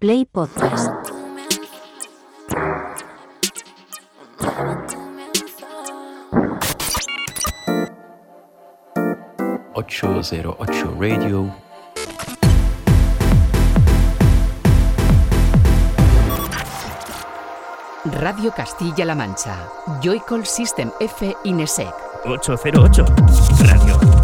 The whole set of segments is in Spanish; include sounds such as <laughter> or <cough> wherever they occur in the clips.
Play Podcast. ...808 Radio... Radio Castilla-La Mancha. Joycall System F Inesec. 808 Radio.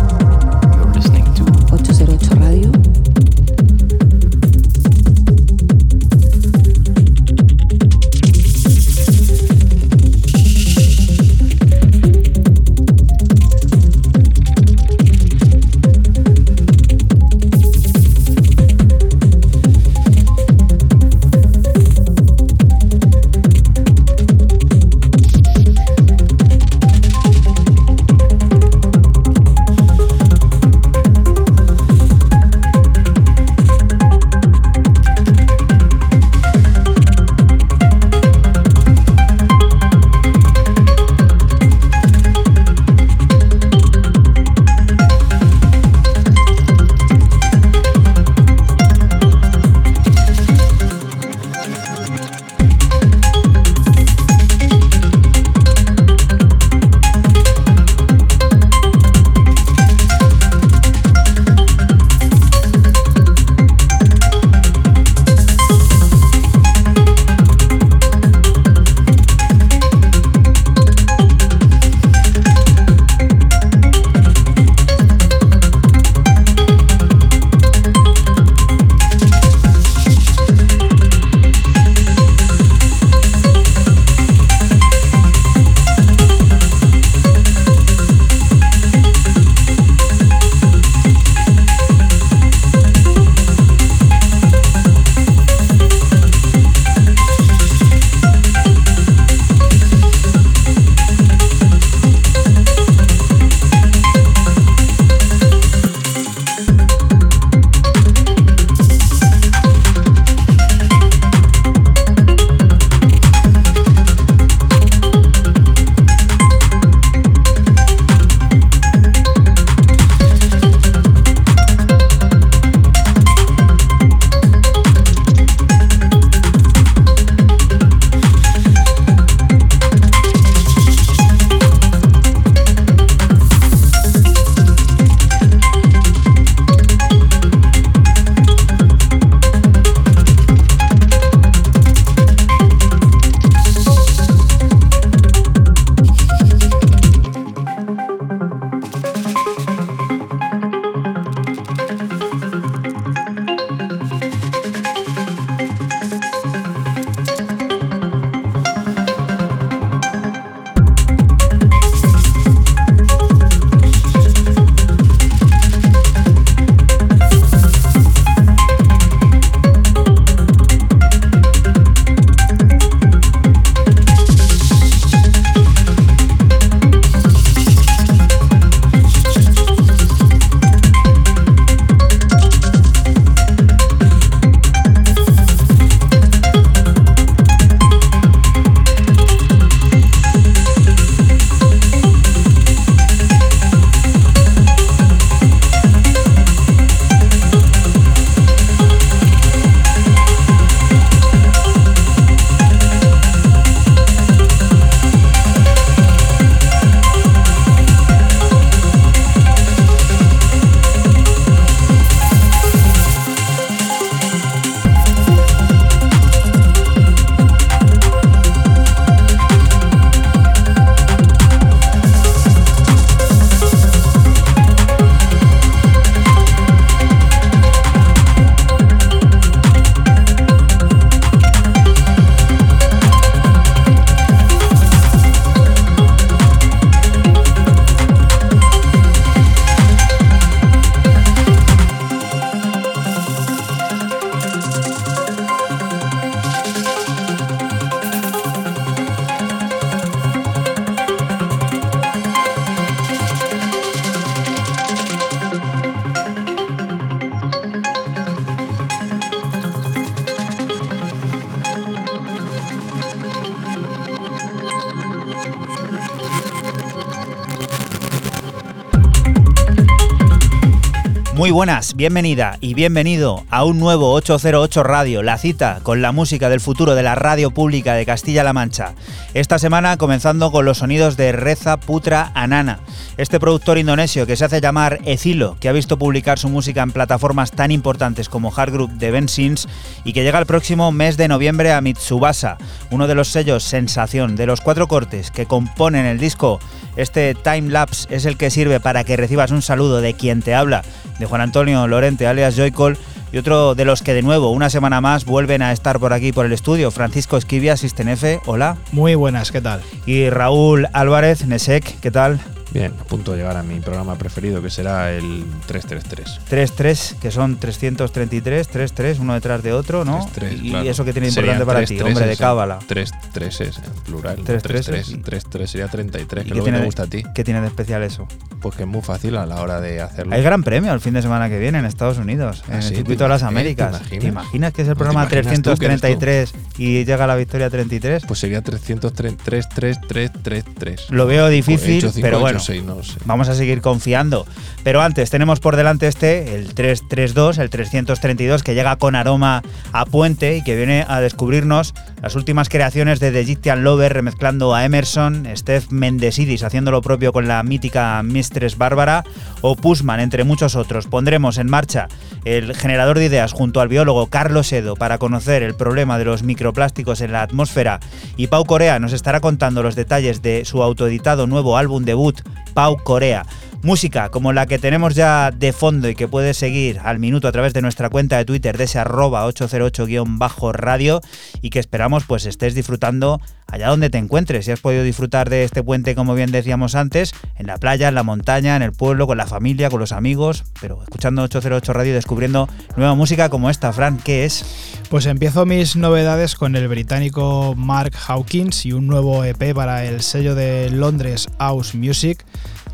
Buenas, bienvenida y bienvenido a un nuevo 808 Radio, la cita con la música del futuro de la radio pública de Castilla-La Mancha. Esta semana comenzando con los sonidos de Reza Putra Anana, este productor indonesio que se hace llamar Ecilo, que ha visto publicar su música en plataformas tan importantes como Hard Group de Ben Sims y que llega el próximo mes de noviembre a Mitsubasa, uno de los sellos sensación de los cuatro cortes que componen el disco. Este time lapse es el que sirve para que recibas un saludo de quien te habla de Juan Antonio Lorente, alias Joycol, y otro de los que de nuevo, una semana más, vuelven a estar por aquí por el estudio, Francisco Esquivia, Sistenefe, hola. Muy buenas, ¿qué tal? Y Raúl Álvarez, Nesek, ¿qué tal? Bien, a punto de llegar a mi programa preferido, que será el 333. 33, que son 333, 33, uno detrás de otro, ¿no? 3, y claro. eso que tiene Serían importante para tres ti, hombre de ¿eh? cábala. 3 3 es en plural. Tres 3 treses 3 y- 3 3 sería 33, ¿Y que es lo que te gusta a ti. ¿Qué tiene de especial eso? Pues que es muy fácil a la hora de hacerlo. Hay gran premio el fin de semana que viene en Estados Unidos, en ¿Ah, el sí? circuito ¿Te de las imaginas? Américas. ¿Te imaginas? ¿Te imaginas que es el ¿No te programa imaginas tú que eres tú? 333 y llega la victoria 33? Pues sería 333 3 3 3 3 3. Lo veo difícil, pero bueno. 6, no sé. Vamos a seguir confiando. Pero antes tenemos por delante este, el 332, el 332, que llega con aroma a puente y que viene a descubrirnos las últimas creaciones de The Egyptian Lover, remezclando a Emerson, Steph Mendesidis haciendo lo propio con la mítica Mistress Bárbara, o Pushman, entre muchos otros. Pondremos en marcha el generador de ideas junto al biólogo Carlos Edo para conocer el problema de los microplásticos en la atmósfera y Pau Corea nos estará contando los detalles de su autoeditado nuevo álbum debut, Pau Corea. Música como la que tenemos ya de fondo y que puedes seguir al minuto a través de nuestra cuenta de Twitter de ese arroba 808-radio y que esperamos pues estés disfrutando allá donde te encuentres. Si has podido disfrutar de este puente, como bien decíamos antes, en la playa, en la montaña, en el pueblo, con la familia, con los amigos, pero escuchando 808 Radio descubriendo nueva música como esta. Fran, ¿qué es? Pues empiezo mis novedades con el británico Mark Hawkins y un nuevo EP para el sello de Londres House Music,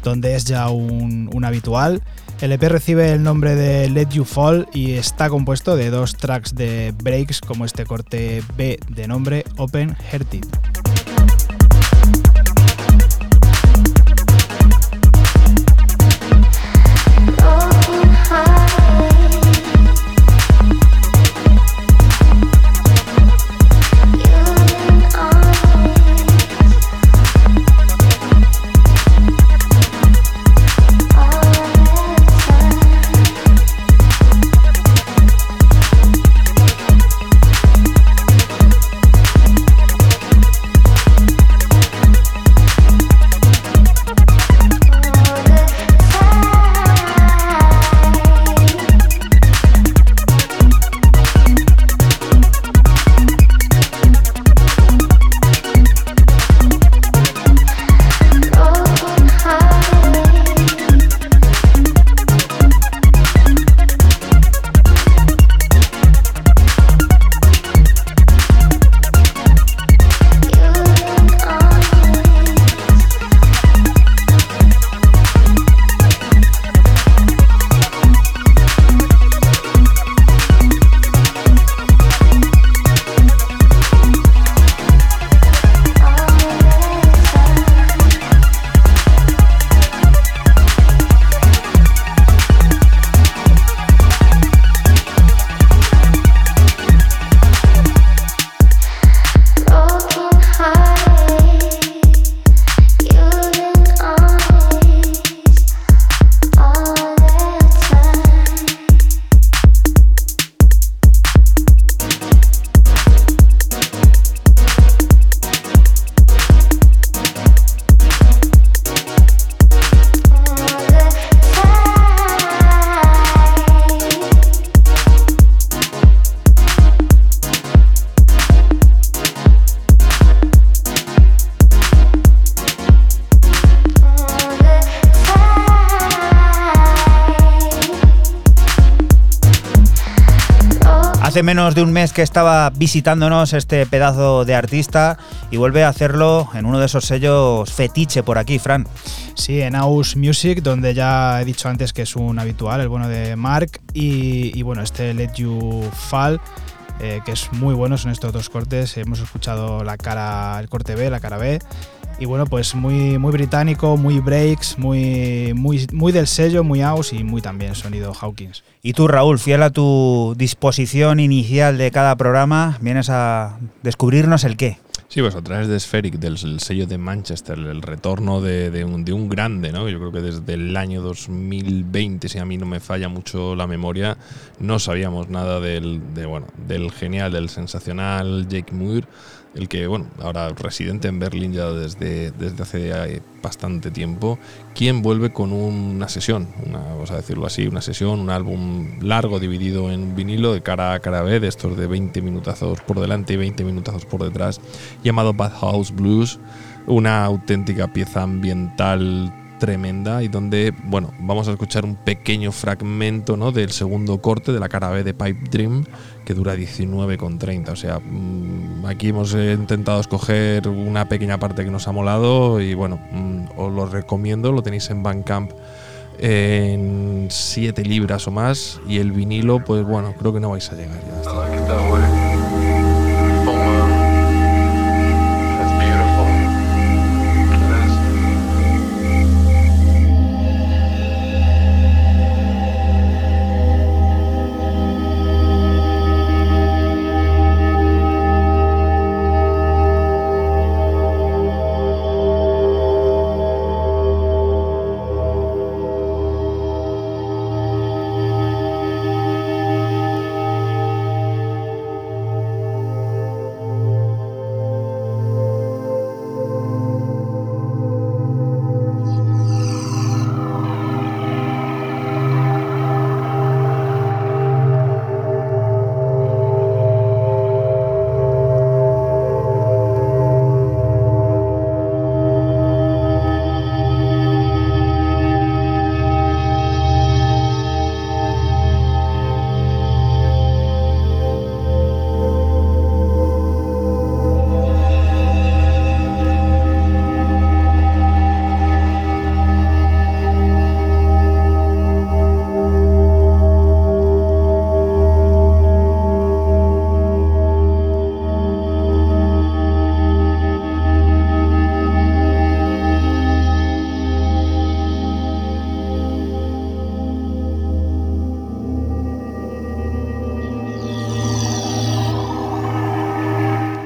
donde es ya un, habitual. El EP recibe el nombre de Let You Fall y está compuesto de dos tracks de breaks como este corte B de nombre Open Hearted. Menos de un mes que estaba visitándonos este pedazo de artista y vuelve a hacerlo en uno de esos sellos fetiche por aquí, Fran. Sí, en House Music, donde ya he dicho antes que es un habitual, el bueno de Mark, y, y bueno, este Let You Fall, eh, que es muy bueno, son estos dos cortes, hemos escuchado la cara, el corte B, la cara B, Y bueno, pues muy, muy británico, muy breaks, muy, muy, muy del sello, muy house y muy también sonido Hawkins. Y tú, Raúl, fiel a tu disposición inicial de cada programa, vienes a descubrirnos el qué. Sí, pues a través de Spheric, del el sello de Manchester, el retorno de, de un, de un grande, ¿no? Yo creo que desde el año 2020, si a mí no me falla mucho la memoria, no sabíamos nada del, de, bueno, del genial, del sensacional Jake Moore, el que, bueno, ahora residente en Berlín ya desde, desde hace eh, bastante tiempo, quien vuelve con una sesión, una, vamos a decirlo así, una sesión, un álbum largo dividido en vinilo de cara a cara B, de estos de 20 minutazos por delante y 20 minutazos por detrás, llamado Bad House Blues, una auténtica pieza ambiental tremenda y donde, bueno, vamos a escuchar un pequeño fragmento ¿no? del segundo corte de la cara B de Pipe Dream que dura 19,30. O sea, mm, aquí hemos intentado escoger una pequeña parte que nos ha molado y bueno, mm, os lo recomiendo, lo tenéis en Bandcamp en 7 libras o más y el vinilo, pues bueno, creo que no vais a llegar ya. hasta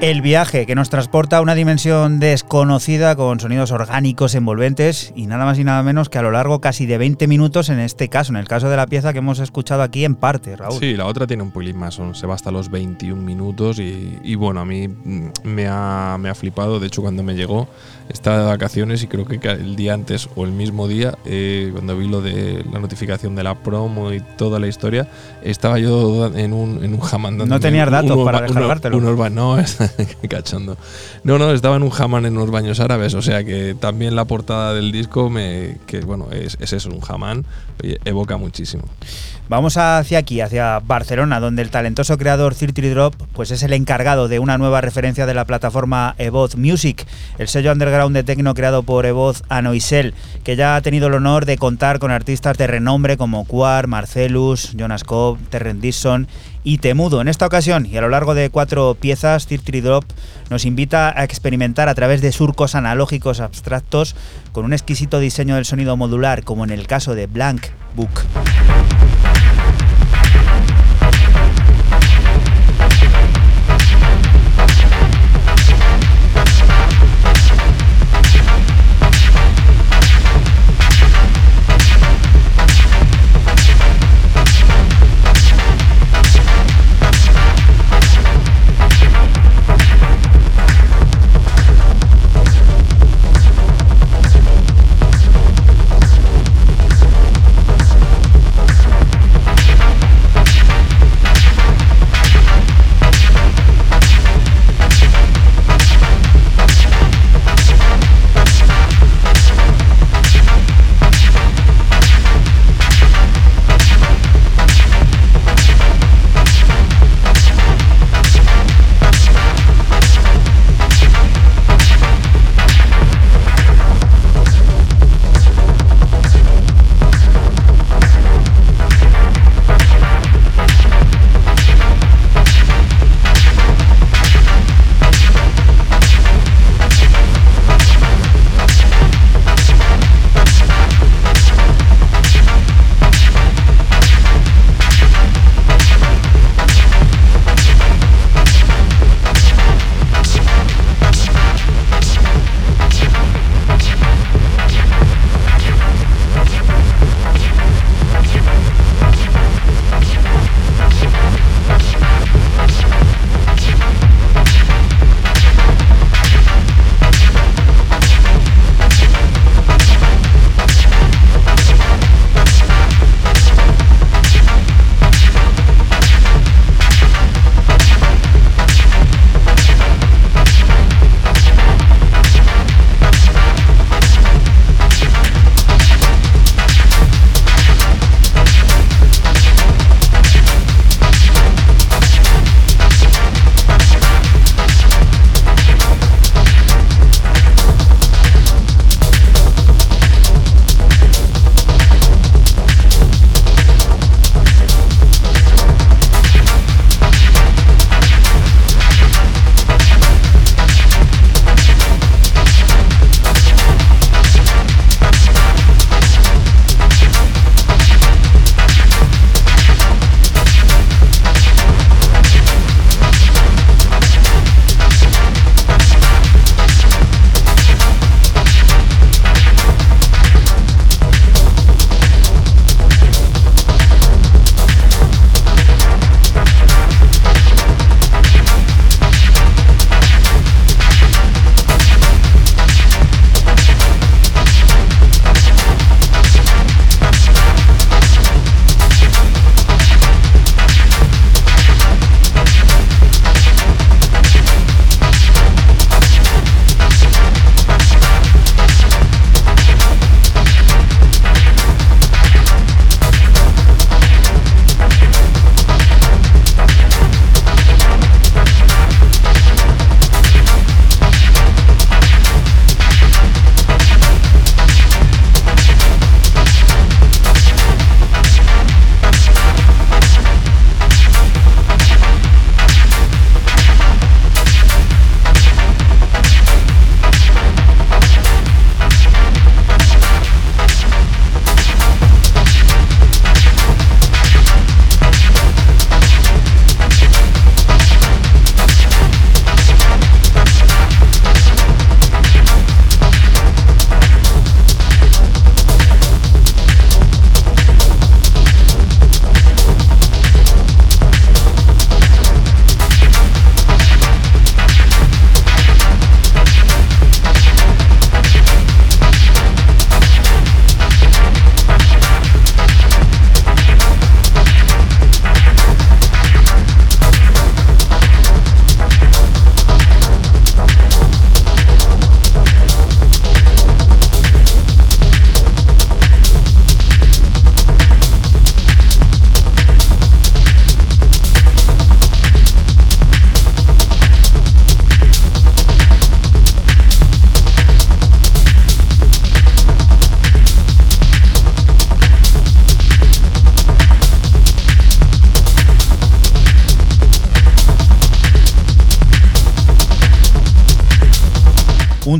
El viaje que nos transporta a una dimensión desconocida con sonidos orgánicos envolventes y nada más y nada menos que a lo largo casi de 20 minutos en este caso, en el caso de la pieza que hemos escuchado aquí en parte, Raúl. Sí, la otra tiene un pelín más, se va hasta los 21 minutos y, y bueno, a mí me ha, me ha flipado. De hecho, cuando me llegó, estaba de vacaciones y creo que el día antes o el mismo día, eh, cuando vi lo de la notificación de la promo y toda la historia, estaba yo en un, en un Hammond. dándome tenías datos unos para ba- descargártelo. unos ba- no, <laughs> <laughs> cachondo. No, no, estaba en un Hammond en unos baños árabes, o sea que también la portada del disco, me, que bueno, es, es eso, un oye, evoca muchísimo. Vamos hacia aquí, hacia Barcelona, donde el talentoso creador Thirty Drop pues es el encargado de una nueva referencia de la plataforma Evoz Music, el sello underground de techno creado por Evoz Anoisel, que ya ha tenido el honor de contar con artistas de renombre como Quar, Marcelus, Jonas Cobb, Terrence Dixon y Temudo. En esta ocasión, y a lo largo de cuatro piezas, Thirty Drop nos invita a experimentar a través de surcos analógicos abstractos con un exquisito diseño del sonido modular, como en el caso de Blank Book.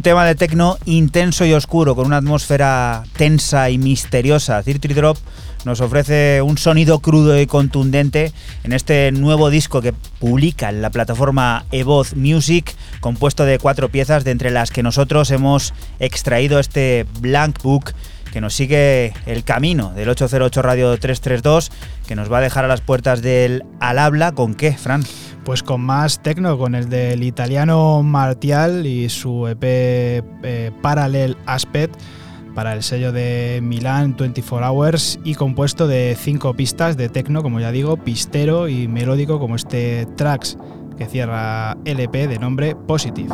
Tema de tecno intenso y oscuro, con una atmósfera tensa y misteriosa. Cirtri Drop nos ofrece un sonido crudo y contundente en este nuevo disco que publica en la plataforma Evoz Music, compuesto de cuatro piezas, de entre las que nosotros hemos extraído este Blank Book que nos sigue el camino del 808 Radio 332, que nos va a dejar a las puertas del Al Habla. ¿Con qué, Fran? Pues con más tecno, con el del italiano Martial y su EP eh, Parallel Aspect para el sello de Milan 24 Hours y compuesto de cinco pistas de tecno, como ya digo, pistero y melódico como este Tracks que cierra LP de nombre Positive.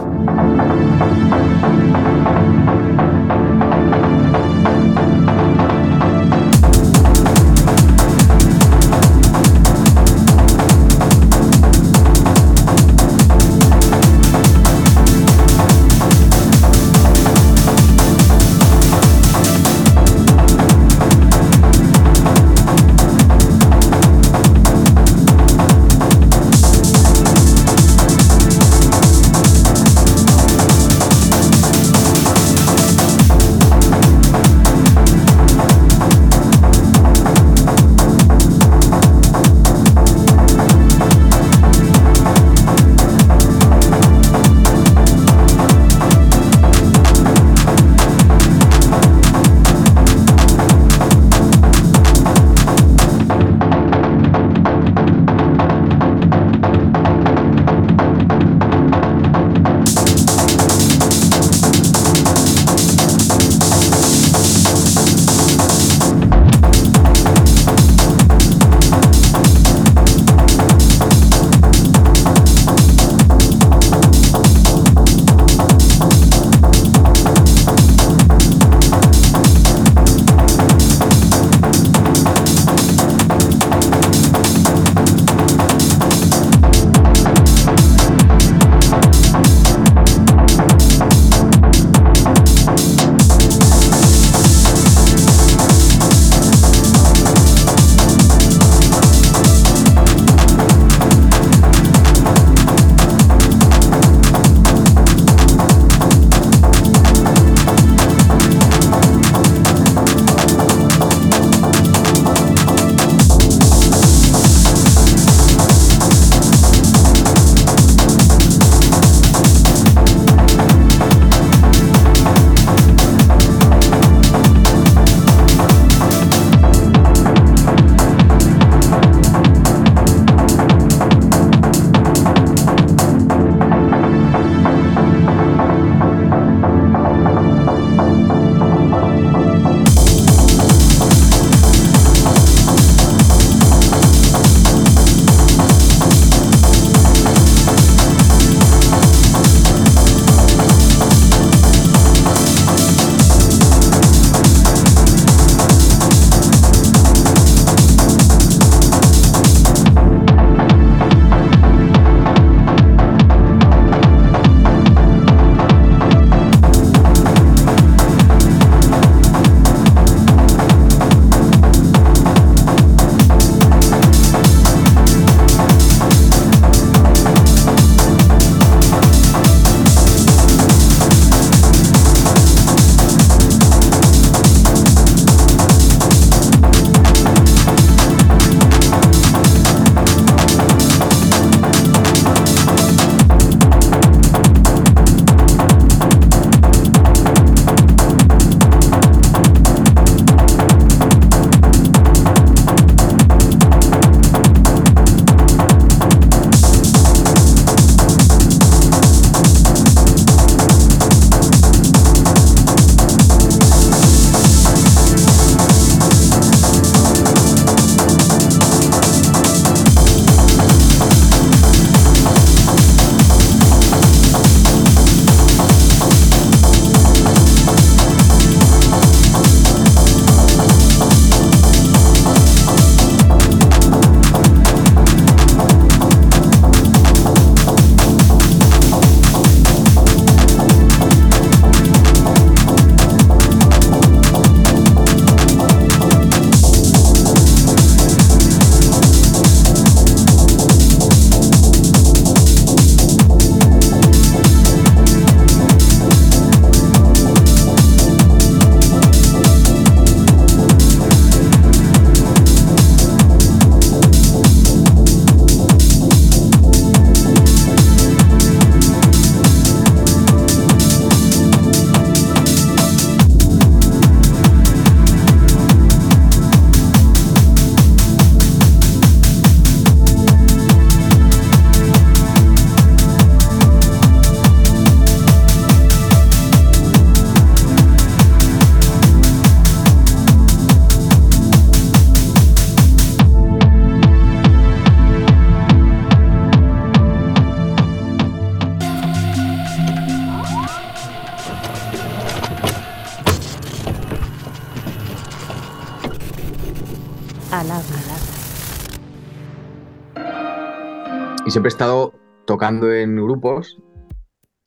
Siempre he estado tocando en grupos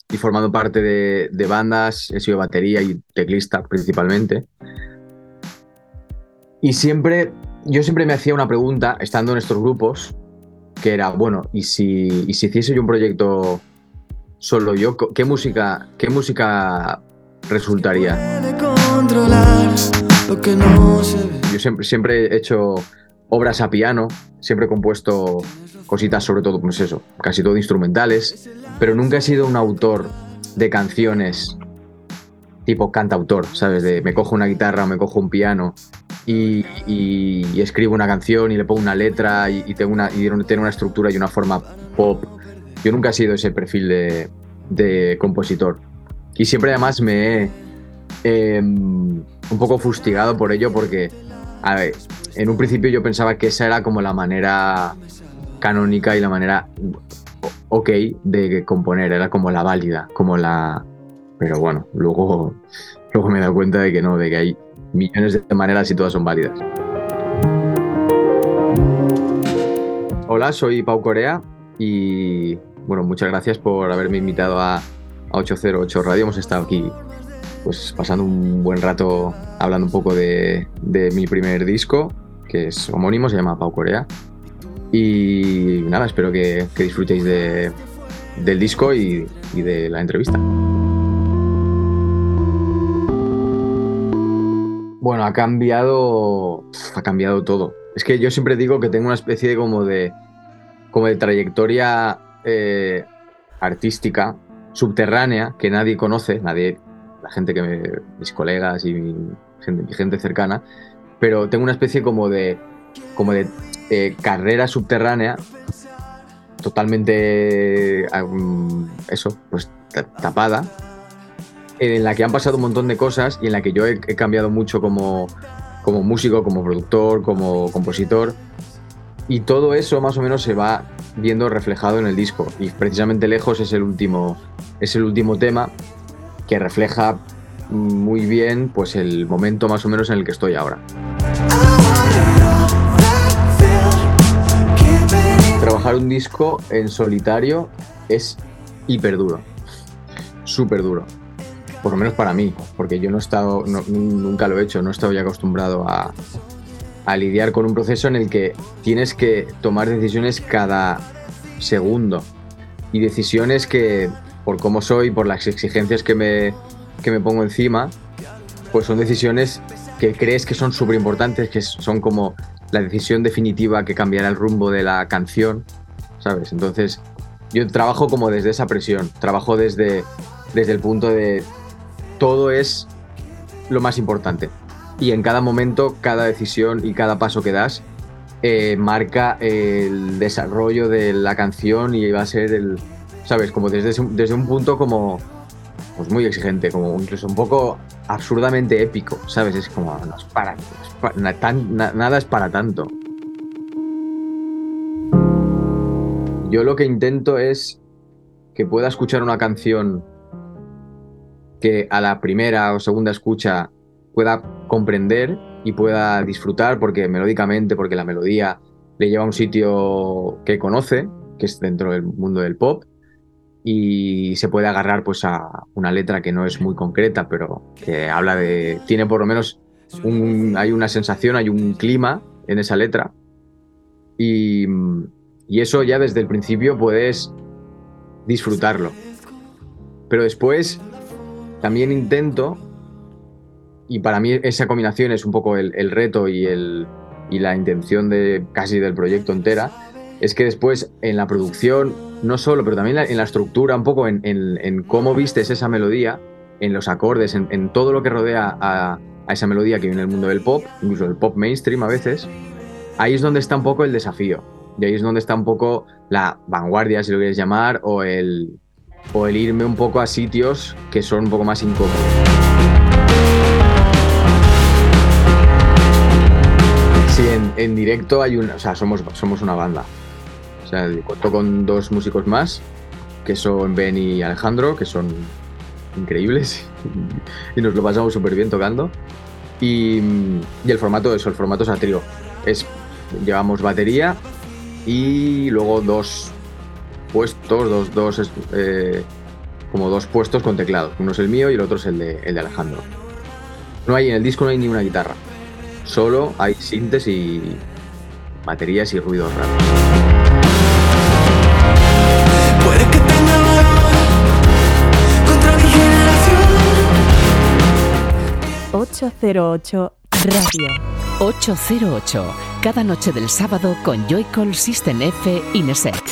y formando parte de, de bandas, he sido batería y teclista principalmente. Y siempre, yo siempre me hacía una pregunta, estando en estos grupos, que era, bueno, ¿y si, y si hiciese yo un proyecto solo yo, ¿qué música, qué música resultaría? Yo siempre, siempre he hecho obras a piano, siempre he compuesto cositas, sobre todo, pues eso, casi todo instrumentales, pero nunca he sido un autor de canciones tipo cantautor, ¿sabes? De me cojo una guitarra o me cojo un piano y, escribo una canción y le pongo una letra y, y tengo una, tiene una estructura y una forma pop. Yo nunca he sido ese perfil de, de compositor. Y siempre además me he eh, un poco fustigado por ello porque, a ver, en un principio yo pensaba que esa era como la manera canónica y la manera ok de componer, era como la válida, como la... Pero bueno, luego, luego me he dado cuenta de que no, de que hay millones de maneras y todas son válidas. Hola, soy Pau Corea y bueno, muchas gracias por haberme invitado a, a 808 Radio. Hemos estado aquí pues pasando un buen rato hablando un poco de, de mi primer disco, que es homónimo, se llama Pau Corea. Y nada, espero que, disfrutéis de- del disco y, de la entrevista. Bueno, ha cambiado. Ha cambiado todo. Es que yo siempre digo que tengo una especie de como de. como de trayectoria eh, artística subterránea que nadie conoce, nadie. La gente que me, mis colegas y mi gente, mi gente cercana. Pero tengo una especie como de. como de eh, carrera subterránea totalmente ah, mm, eso, pues ta- tapada, en la que han pasado un montón de cosas y en la que yo he, he cambiado mucho como, como músico, como productor, como compositor. Y todo eso más o menos se va viendo reflejado en el disco. Y precisamente Lejos es el último, es el último tema que refleja muy bien pues el momento más o menos en el que estoy ahora. Un disco en solitario es hiper duro. Súper duro. Por lo menos para mí, porque yo no he estado, nunca lo he hecho, no he estado ya acostumbrado a, a lidiar con un proceso en el que tienes que tomar decisiones cada segundo. Y decisiones que, por cómo soy, por las exigencias que me, que me pongo encima, pues son decisiones que crees que son súper importantes, que son como la decisión definitiva que cambiará el rumbo de la canción, ¿sabes? Entonces, yo trabajo como desde esa presión, trabajo desde, desde el punto de todo es lo más importante. Y en cada momento, cada decisión y cada paso que das eh, marca el desarrollo de la canción y va a ser el, ¿sabes? Como desde, desde un punto como pues muy exigente, como incluso un poco absurdamente épico, ¿sabes? Es como, no es para, nada es para tanto. Yo lo que intento es que pueda escuchar una canción que a la primera o segunda escucha pueda comprender y pueda disfrutar porque melódicamente, porque la melodía le lleva a un sitio que conoce, que es dentro del mundo del pop, y se puede agarrar pues a una letra que no es muy concreta, pero que habla de. tiene por lo menos un. hay una sensación, hay un clima en esa letra. Y, y eso ya desde el principio puedes disfrutarlo. Pero después también intento, y para mí esa combinación es un poco el, el reto y, el, y la intención de casi del proyecto entera, es que después en la producción, no solo, pero también en la estructura, un poco en, cómo vistes esa melodía, en los acordes, en, todo lo que rodea a, esa melodía que viene del mundo del pop, incluso el pop mainstream a veces, ahí es donde está un poco el desafío. Y ahí es donde está un poco la vanguardia, si lo quieres llamar, o el, o el irme un poco a sitios que son un poco más incómodos. Sí, en, en directo hay un, o sea, somos, somos una banda. O sea, cuento con dos músicos más, que son Ben y Alejandro, que son increíbles <laughs> y nos lo pasamos súper bien tocando. Y, el formato eso, el formato es a trío. Es, llevamos batería y luego dos puestos, dos, dos, eh, como dos puestos con teclados. Uno es el mío y el otro es el de, Alejandro. No hay, en el disco no hay ni una guitarra. Solo hay sintes y baterías y ruidos raros. 808 Radio. 808, cada noche del sábado con Joycall System F Inesec.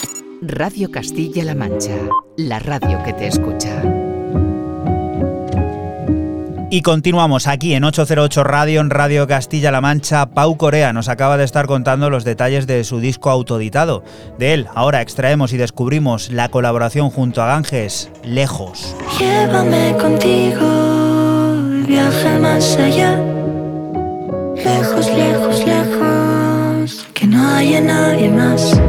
Radio Castilla-La Mancha, la radio que te escucha. Y continuamos aquí en 808 Radio, en Radio Castilla-La Mancha. Pau Corea nos acaba de estar contando los detalles de su disco autoeditado. De él, ahora extraemos y descubrimos la colaboración junto a Ganges, Lejos. Llévame contigo, viaje más allá. Lejos, lejos, lejos, que no haya nadie más.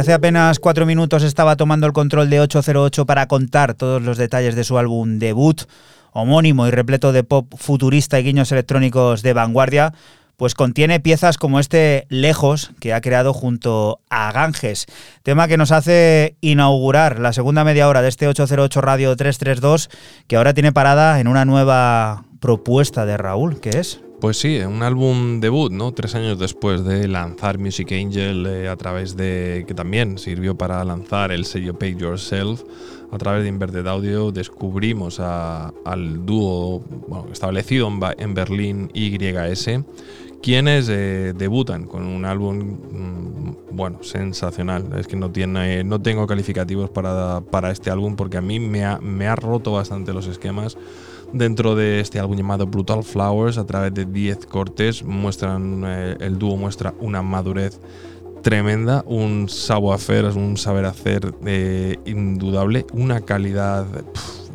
Hace apenas cuatro minutos estaba tomando el control de 808 para contar todos los detalles de su álbum debut, homónimo y repleto de pop futurista y guiños electrónicos de vanguardia, pues contiene piezas como este Lejos que ha creado junto a Ganges, tema que nos hace inaugurar la segunda media hora de este 808 Radio 332, que ahora tiene parada en una nueva propuesta de Raúl, que es Pues sí, un álbum debut, ¿no? Tres años después de lanzar Music Angel eh, a través de. que también sirvió para lanzar el sello Pay Yourself. A través de Inverted Audio descubrimos al dúo establecido en, en Berlín YS, quienes eh, debutan con un álbum, mm, bueno, sensacional. Es que no, tiene, no tengo calificativos para, para este álbum porque a mí me ha, me ha roto bastante los esquemas dentro de este álbum llamado Brutal Flowers a través de 10 cortes muestran eh, el dúo muestra una madurez tremenda un savoir-faire un saber hacer eh, indudable una calidad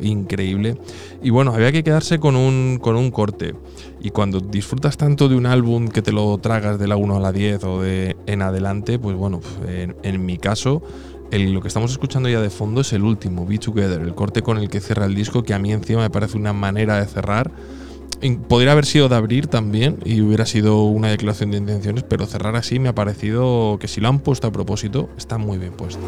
increíble. Y bueno había que quedarse con un con un corte. Y cuando disfrutas tanto de un álbum que te lo tragas de la 1 a la 10 o de en adelante pues bueno en mi caso lo que estamos escuchando ya de fondo es el último, Be Together, el corte con el que cierra el disco, que a mí encima me parece una manera de cerrar. Podría haber sido de abrir también y hubiera sido una declaración de intenciones, pero cerrar así me ha parecido que si lo han puesto a propósito, está muy bien puesto.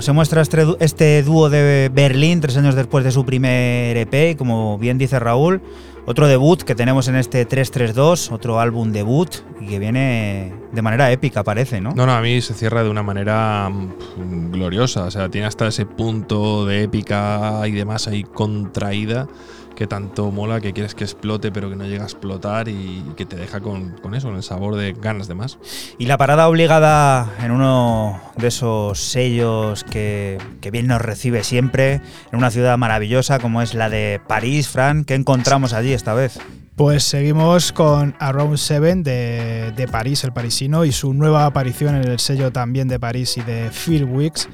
Se muestra este, este dúo de Berlín tres años después de su primer EP, como bien dice Raúl, otro debut que tenemos en este 332, otro álbum debut y que viene de manera épica, parece, ¿no? No, no, a mí se cierra de una manera mm, gloriosa. O sea, tiene hasta ese punto de épica y demás ahí contraída que tanto mola que quieres que explote, pero que no llega a explotar y que te deja con, con eso, con el sabor de ganas de más. Y la parada obligada en uno de esos sellos que, que bien nos recibe siempre, en una ciudad maravillosa como es la de París, Fran, ¿qué encontramos allí esta vez? Pues seguimos con Around Seven de, de París, el parisino, y su nueva aparición en el sello también de París y de Phil Wicks,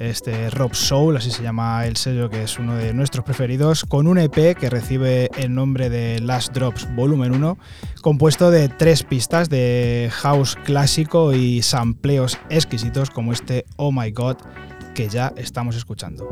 este Rob Soul, así se llama el sello que es uno de nuestros preferidos, con un EP que recibe el nombre de Last Drops Volumen 1, compuesto de tres pistas de house clásico y sampleos exquisitos como este Oh My God que ya estamos escuchando.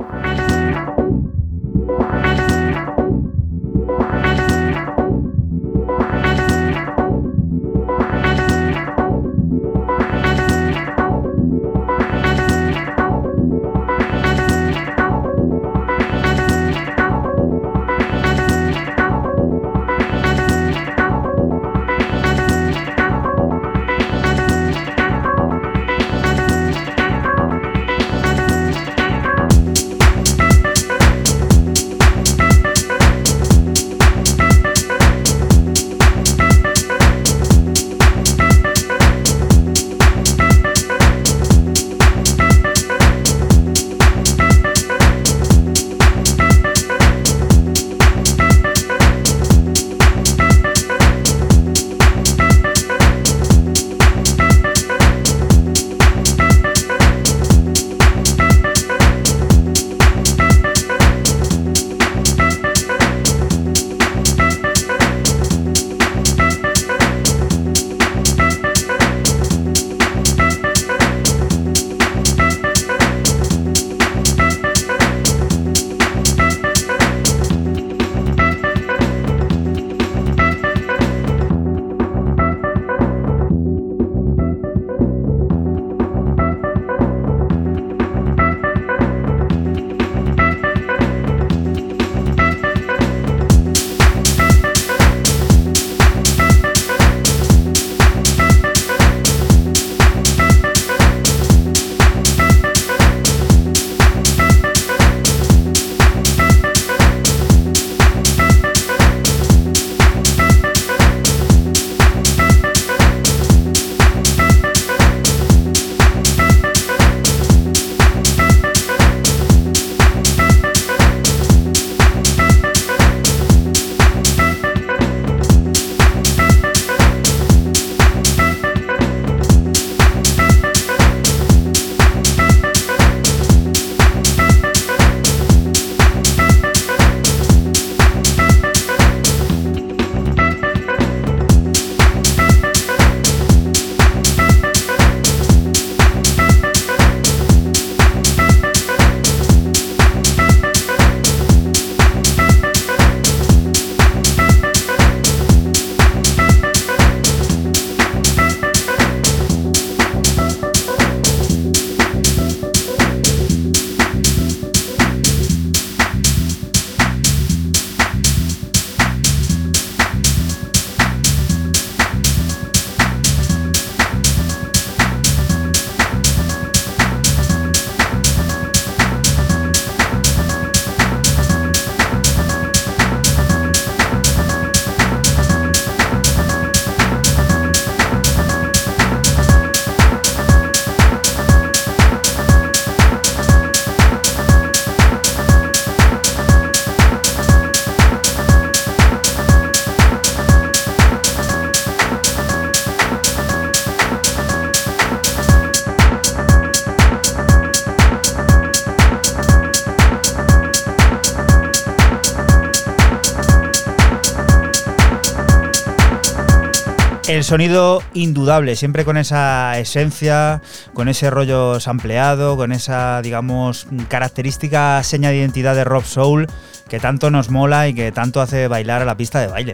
Sonido indudable, siempre con esa esencia, con ese rollo sampleado, con esa, digamos, característica seña de identidad de Rob Soul, que tanto nos mola y que tanto hace bailar a la pista de baile.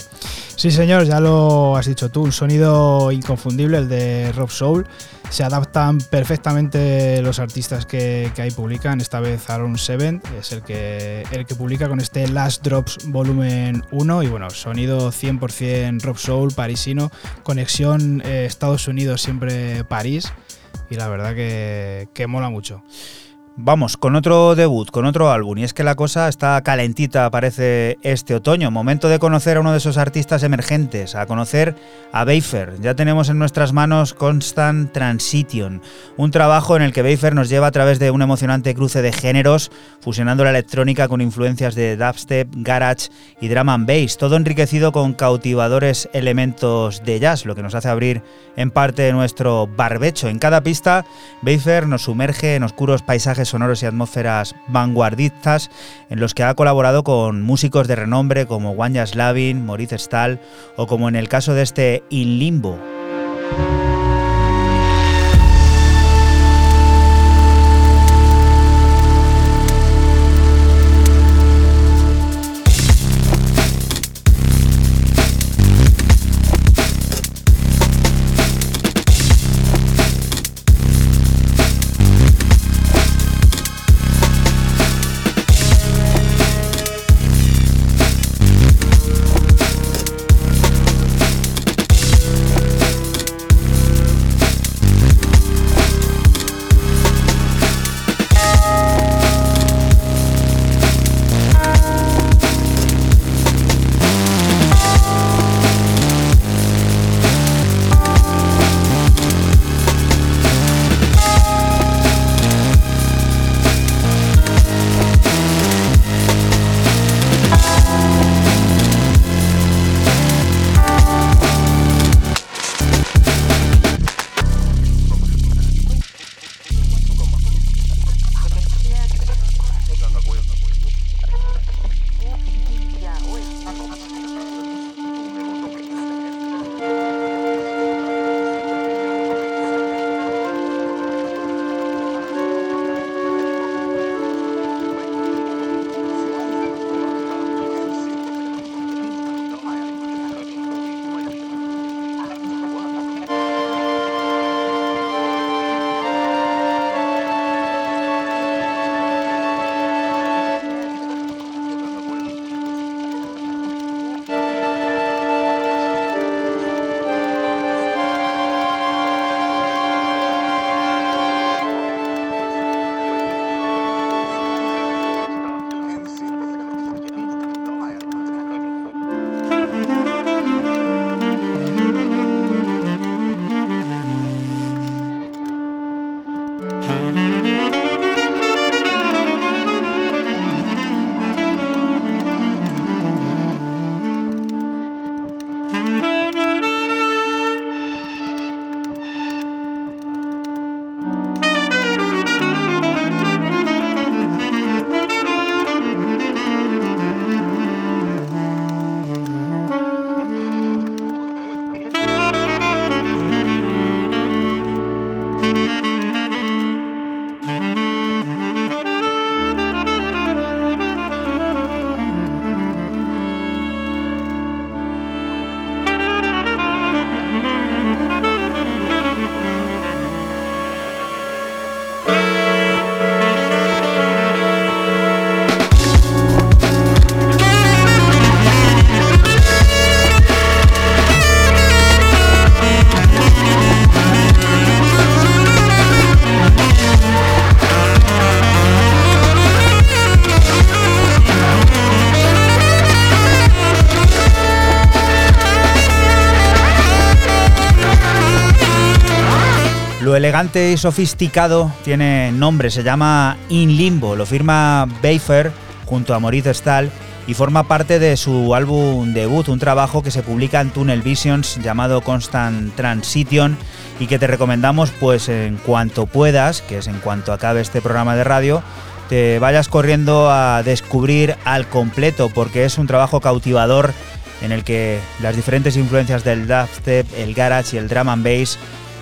Sí, señor, ya lo has dicho tú, un sonido inconfundible, el de Rob Soul. Se adaptan perfectamente los artistas que, ahí publican. Esta vez Aaron Seven es el que, el que publica con este Last Drops Volumen 1. Y bueno, sonido 100% Rob Soul, parisino, conexión eh, Estados Unidos, siempre París. Y la verdad que, que mola mucho. Vamos, con otro debut, con otro álbum, y es que la cosa está calentita, parece este otoño. Momento de conocer a uno de esos artistas emergentes, a conocer a Bayfer. Ya tenemos en nuestras manos Constant Transition, un trabajo en el que Bayfer nos lleva a través de un emocionante cruce de géneros, fusionando la electrónica con influencias de dubstep, garage y drum and bass, todo enriquecido con cautivadores elementos de jazz, lo que nos hace abrir en parte nuestro barbecho. En cada pista, Bayfer nos sumerge en oscuros paisajes sonoros y atmósferas vanguardistas en los que ha colaborado con músicos de renombre como Wanya Slavin, Maurice Stahl o como en el caso de este In Limbo. Y sofisticado tiene nombre, se llama In Limbo, lo firma Bayfer junto a Maurice Stahl y forma parte de su álbum debut, un trabajo que se publica en Tunnel Visions llamado Constant Transition y que te recomendamos pues en cuanto puedas, que es en cuanto acabe este programa de radio, te vayas corriendo a descubrir al completo porque es un trabajo cautivador en el que las diferentes influencias del dubstep, el garage y el drum and bass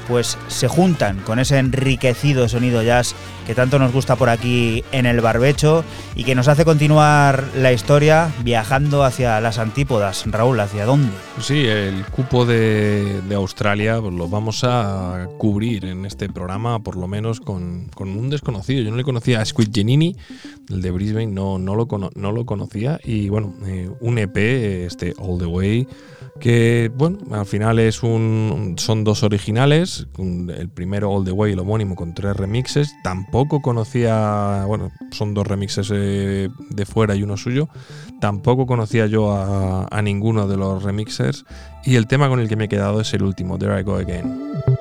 pues se juntan con ese enriquecido sonido jazz que tanto nos gusta por aquí en el barbecho y que nos hace continuar la historia viajando hacia las antípodas. Raúl, ¿hacia dónde? Sí, el cupo de, Australia pues, lo vamos a cubrir en este programa, por lo menos con, con un desconocido. Yo no le conocía a Squid Genini, el de Brisbane, no, no, lo, cono- no lo conocía. Y bueno, eh, un EP, este All the Way, que bueno, al final es un, son dos originales, el primero All the Way, el homónimo, con tres remixes. Conocía, bueno, son dos remixes eh, de fuera y uno suyo. Tampoco conocía yo a, a ninguno de los remixers. Y el tema con el que me he quedado es el último, There I Go Again.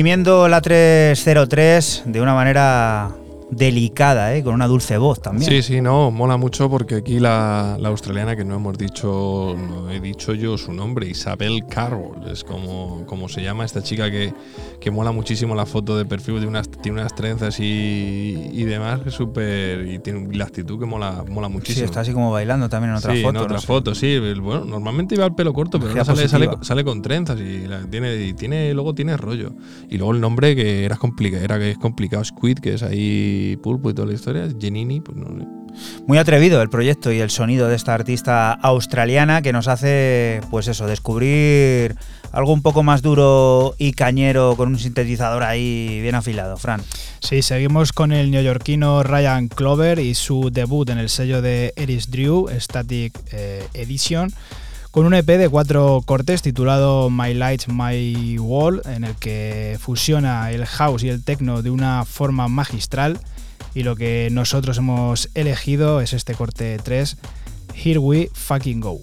Exprimiendo la 303 de una manera delicada, ¿eh? con una dulce voz también. Sí, sí, no, mola mucho porque aquí la, la australiana que no hemos dicho, no he dicho yo su nombre, Isabel Carroll, es como, como se llama esta chica que, que mola muchísimo la foto de perfil, tiene unas, tiene unas trenzas y, y demás, que es súper, y tiene la actitud que mola, mola Sí, muchísimo. está así como bailando también en otra sí, foto. en otra no sé. foto, sí. Bueno, normalmente iba el pelo corto, pero ahora sale, sale, con trenzas y, la- tiene, y tiene, luego tiene rollo. Y luego el nombre que era complicado, era que es complicado, Squid, que es ahí pulpo y toda la historia, Genini, pues no sé. Muy atrevido el proyecto y el sonido de esta artista australiana que nos hace, pues eso, descubrir algo un poco más duro y cañero con un sintetizador ahí bien afilado, Fran. Sí, seguimos con el neoyorquino Ryan Clover y su debut en el sello de Eris Drew, Static eh, Edition, con un EP de cuatro cortes titulado My Light, My Wall, en el que fusiona el house y el techno de una forma magistral. Y lo que nosotros hemos elegido es este corte 3, Here We Fucking Go.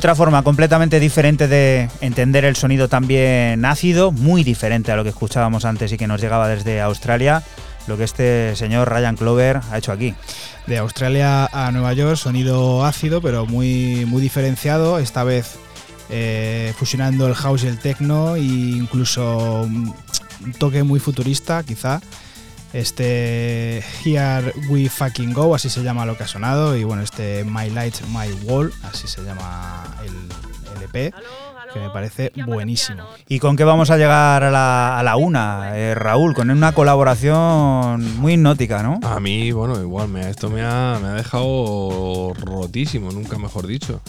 Otra forma completamente diferente de entender el sonido también ácido, muy diferente a lo que escuchábamos antes y que nos llegaba desde Australia, lo que este señor Ryan Clover ha hecho aquí. De Australia a Nueva York, sonido ácido, pero muy, muy diferenciado. Esta vez eh, fusionando el house y el techno, e incluso un toque muy futurista, quizá. Este Here We Fucking Go, así se llama lo que ha sonado. Y bueno, este My Light, My Wall, así se llama el LP, que me parece buenísimo. ¿Y con qué vamos a llegar a la, a la una, eh, Raúl? Con una colaboración muy hipnótica, ¿no? A mí, bueno, igual, me, esto me ha, me ha dejado rotísimo, nunca mejor dicho.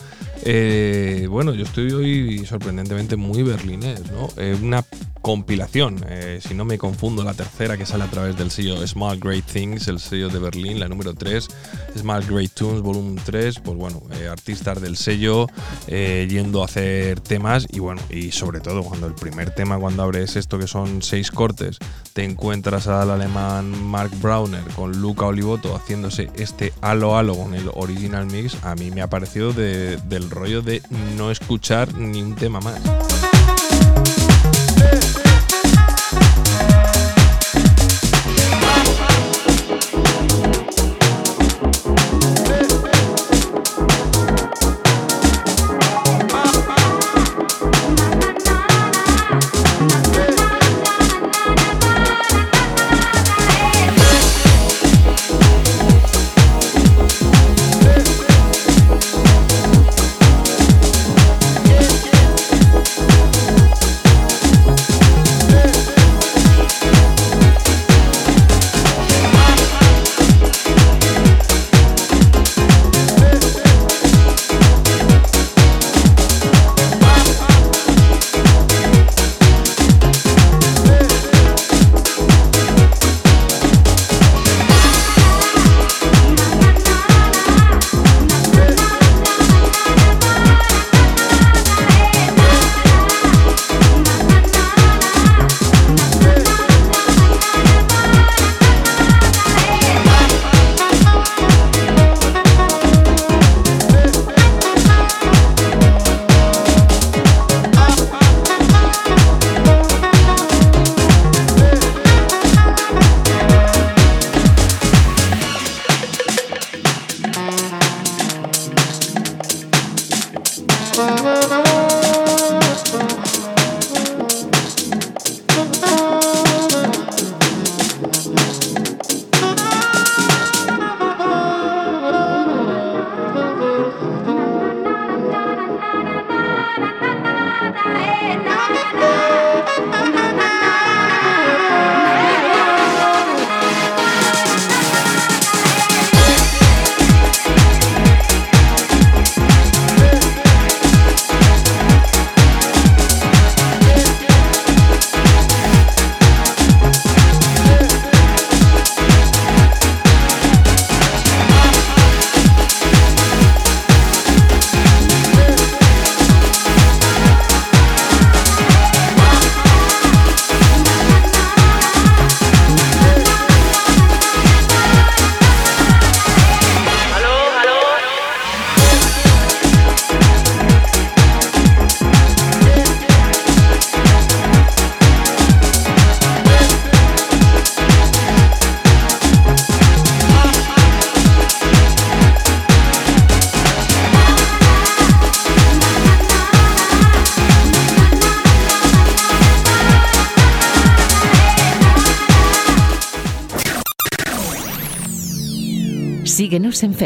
Eh, bueno, yo estoy hoy sorprendentemente muy berlinés, ¿no? Eh, una compilación, eh, si no me confundo, la tercera que sale a través del sello Small Great Things, el sello de Berlín, la número 3, Small Great Tunes, volumen 3, pues bueno, eh, artistas del sello eh, yendo a hacer temas y bueno, y sobre todo cuando el primer tema cuando abres esto que son seis cortes, te encuentras al alemán Mark Brauner con Luca Olivoto haciéndose este halo halo con el original mix, a mí me ha parecido de- del rollo de no escuchar ni un tema más.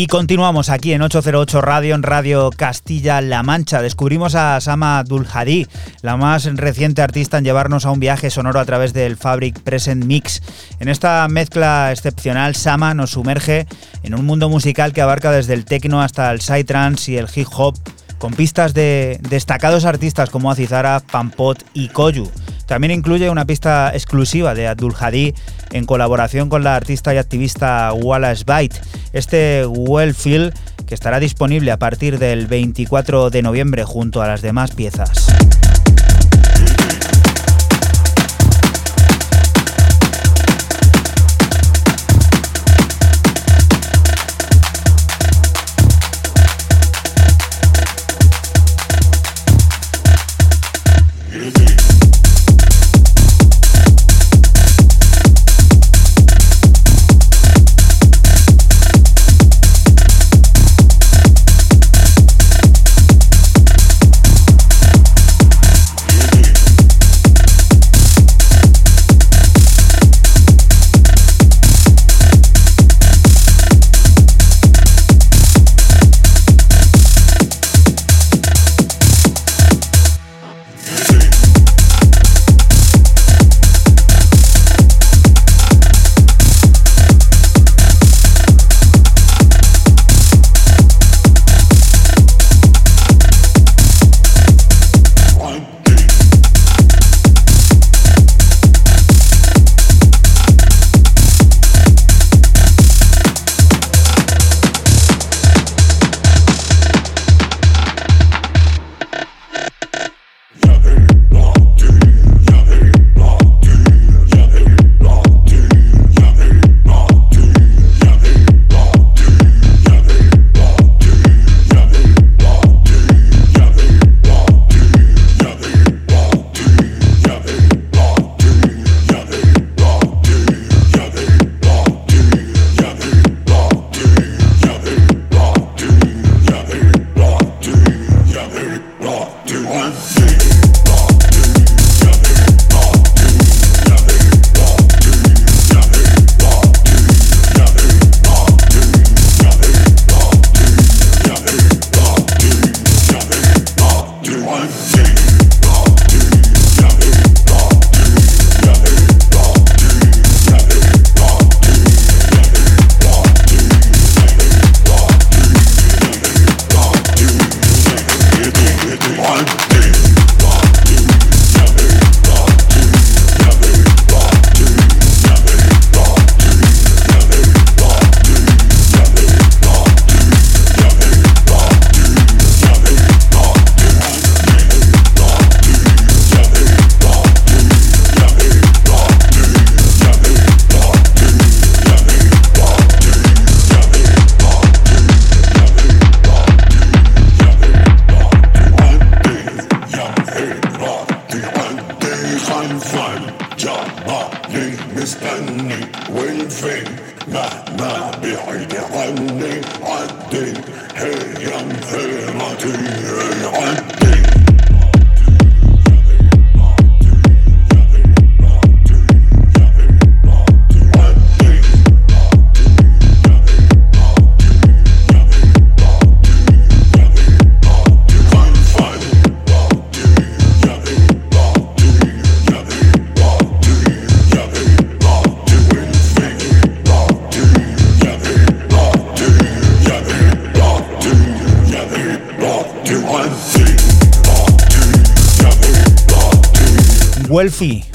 Y continuamos aquí en 808 Radio, en Radio Castilla-La Mancha. Descubrimos a Sama Abdul Hadi, la más reciente artista en llevarnos a un viaje sonoro a través del Fabric Present Mix. En esta mezcla excepcional, Sama nos sumerge en un mundo musical que abarca desde el techno hasta el psytrance y el hip hop, con pistas de destacados artistas como Azizara, Pampot y Koyu. También incluye una pista exclusiva de Abdul Hadi en colaboración con la artista y activista Wallace Byte. Este Well Feel que estará disponible a partir del 24 de noviembre junto a las demás piezas.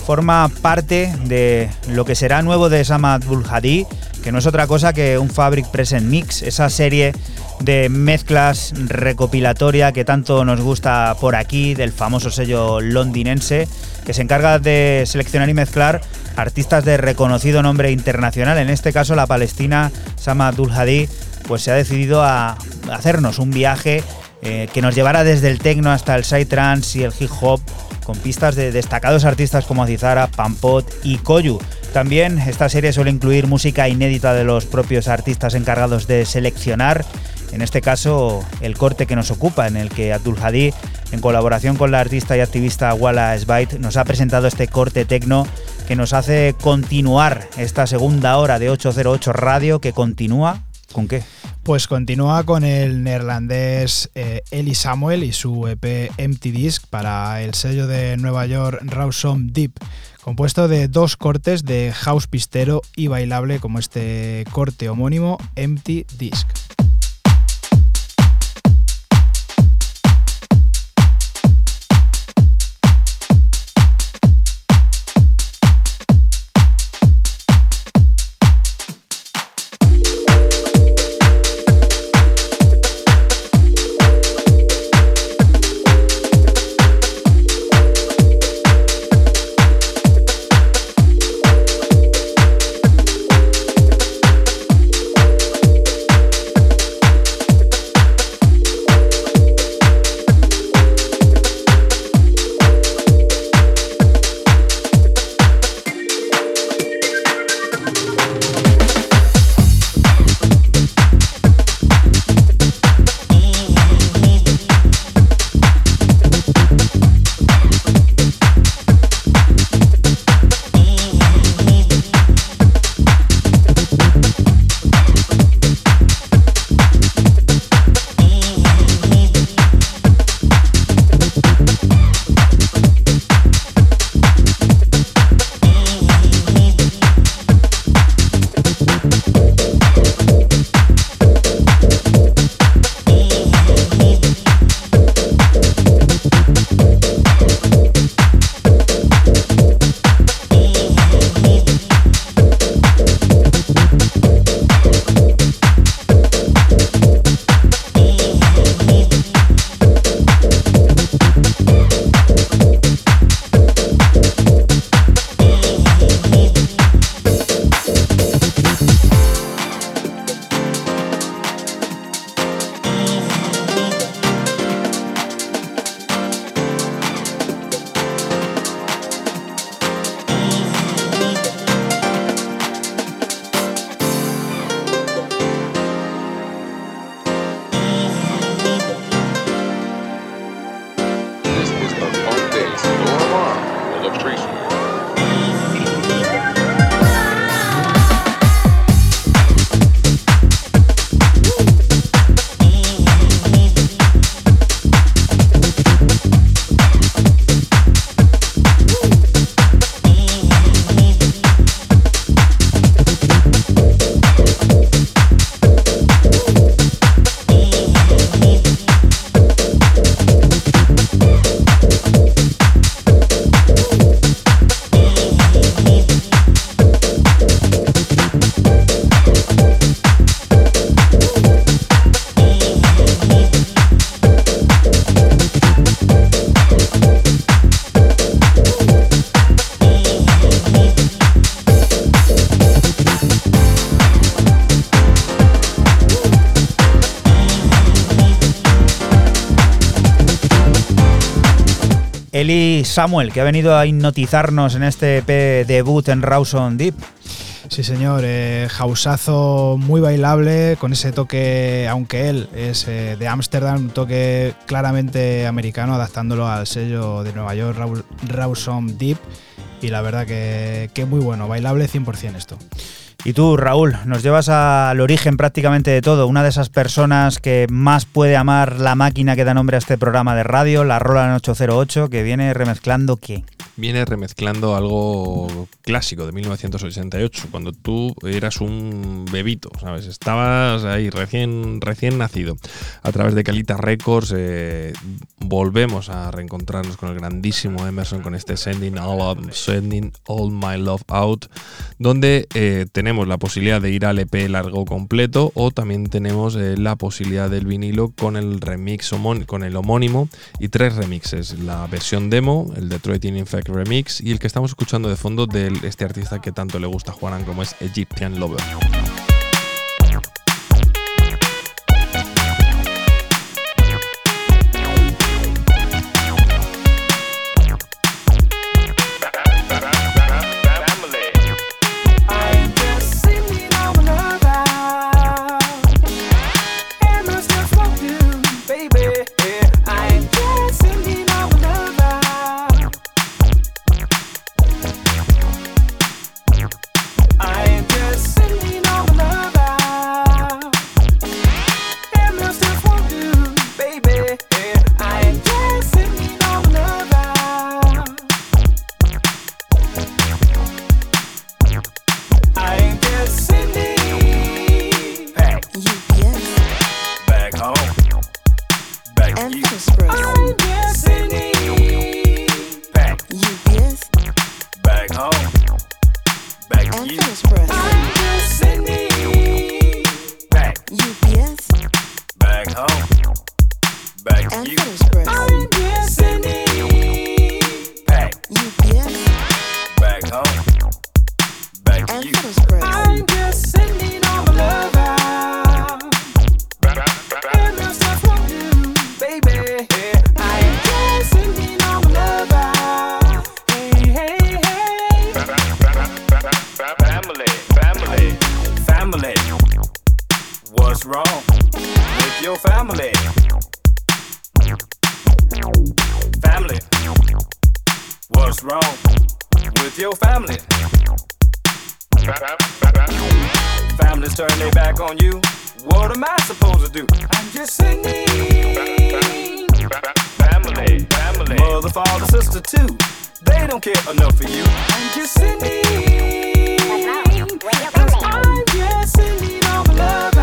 Forma parte de lo que será nuevo de Sam Abdul Hadi, que no es otra cosa que un Fabric Present Mix, esa serie de mezclas recopilatoria que tanto nos gusta por aquí, del famoso sello londinense, que se encarga de seleccionar y mezclar artistas de reconocido nombre internacional, en este caso la palestina Sama Hadi, pues se ha decidido a hacernos un viaje eh, que nos llevará desde el techno hasta el psytrance y el hip hop con pistas de destacados artistas como Azizara, Pampot y Koyu. También esta serie suele incluir música inédita de los propios artistas encargados de seleccionar, en este caso el corte que nos ocupa, en el que Abdul Hadi, en colaboración con la artista y activista Walla Sbait, nos ha presentado este corte tecno que nos hace continuar esta segunda hora de 808 Radio que continúa ¿Con qué? Pues continúa con el neerlandés eh, Eli Samuel y su EP Empty Disc para el sello de Nueva York Rawsome Deep, compuesto de dos cortes de house pistero y bailable como este corte homónimo Empty Disc. Samuel, que ha venido a hipnotizarnos en este EP debut en Rawson Deep. Sí, señor, eh, houseazo muy bailable, con ese toque, aunque él es eh, de Ámsterdam, un toque claramente americano, adaptándolo al sello de Nueva York, Raw- Rawson Deep. Y la verdad que, que muy bueno, bailable 100% esto. Y tú, Raúl, nos llevas al origen prácticamente de todo, una de esas personas que más puede amar la máquina que da nombre a este programa de radio, la Roland 808, que viene remezclando qué. Viene remezclando algo clásico de 1988, cuando tú eras un bebito, ¿sabes? Estabas ahí recién, recién nacido. A través de Calita Records eh, volvemos a reencontrarnos con el grandísimo Emerson con este Sending All, Sending All My Love Out, donde eh, tenemos la posibilidad de ir al EP largo completo o también tenemos eh, la posibilidad del vinilo con el remix con el homónimo y tres remixes, la versión demo, el Detroit in Remix y el que estamos escuchando de fondo de este artista que tanto le gusta a Juanan como es Egyptian Lover. Families turn their back on you. What am I supposed to do? I'm just sending. Family, family. Mother, father, sister, too. They don't care enough for you. I'm just sending. I'm just sending all my love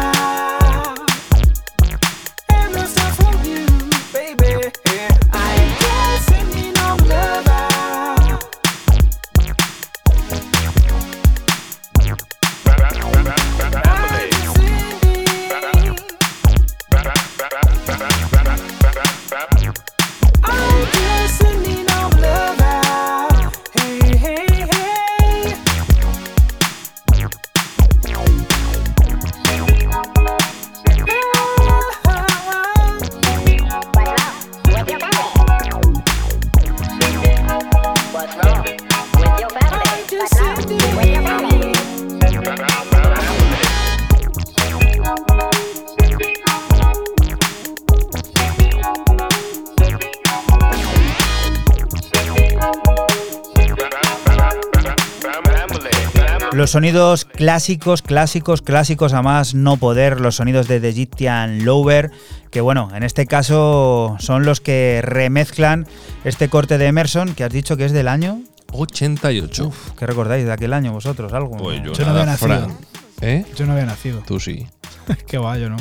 Los sonidos clásicos, clásicos, clásicos a más no poder, los sonidos de The Egyptian Lover, que bueno, en este caso son los que remezclan este corte de Emerson, que has dicho que es del año 88. ¿Qué recordáis de aquel año vosotros? ¿Algo? Pues yo, Yo no había nacido. Fran. ¿Eh? Yo no había nacido. Tú sí. <laughs> Qué va, yo no.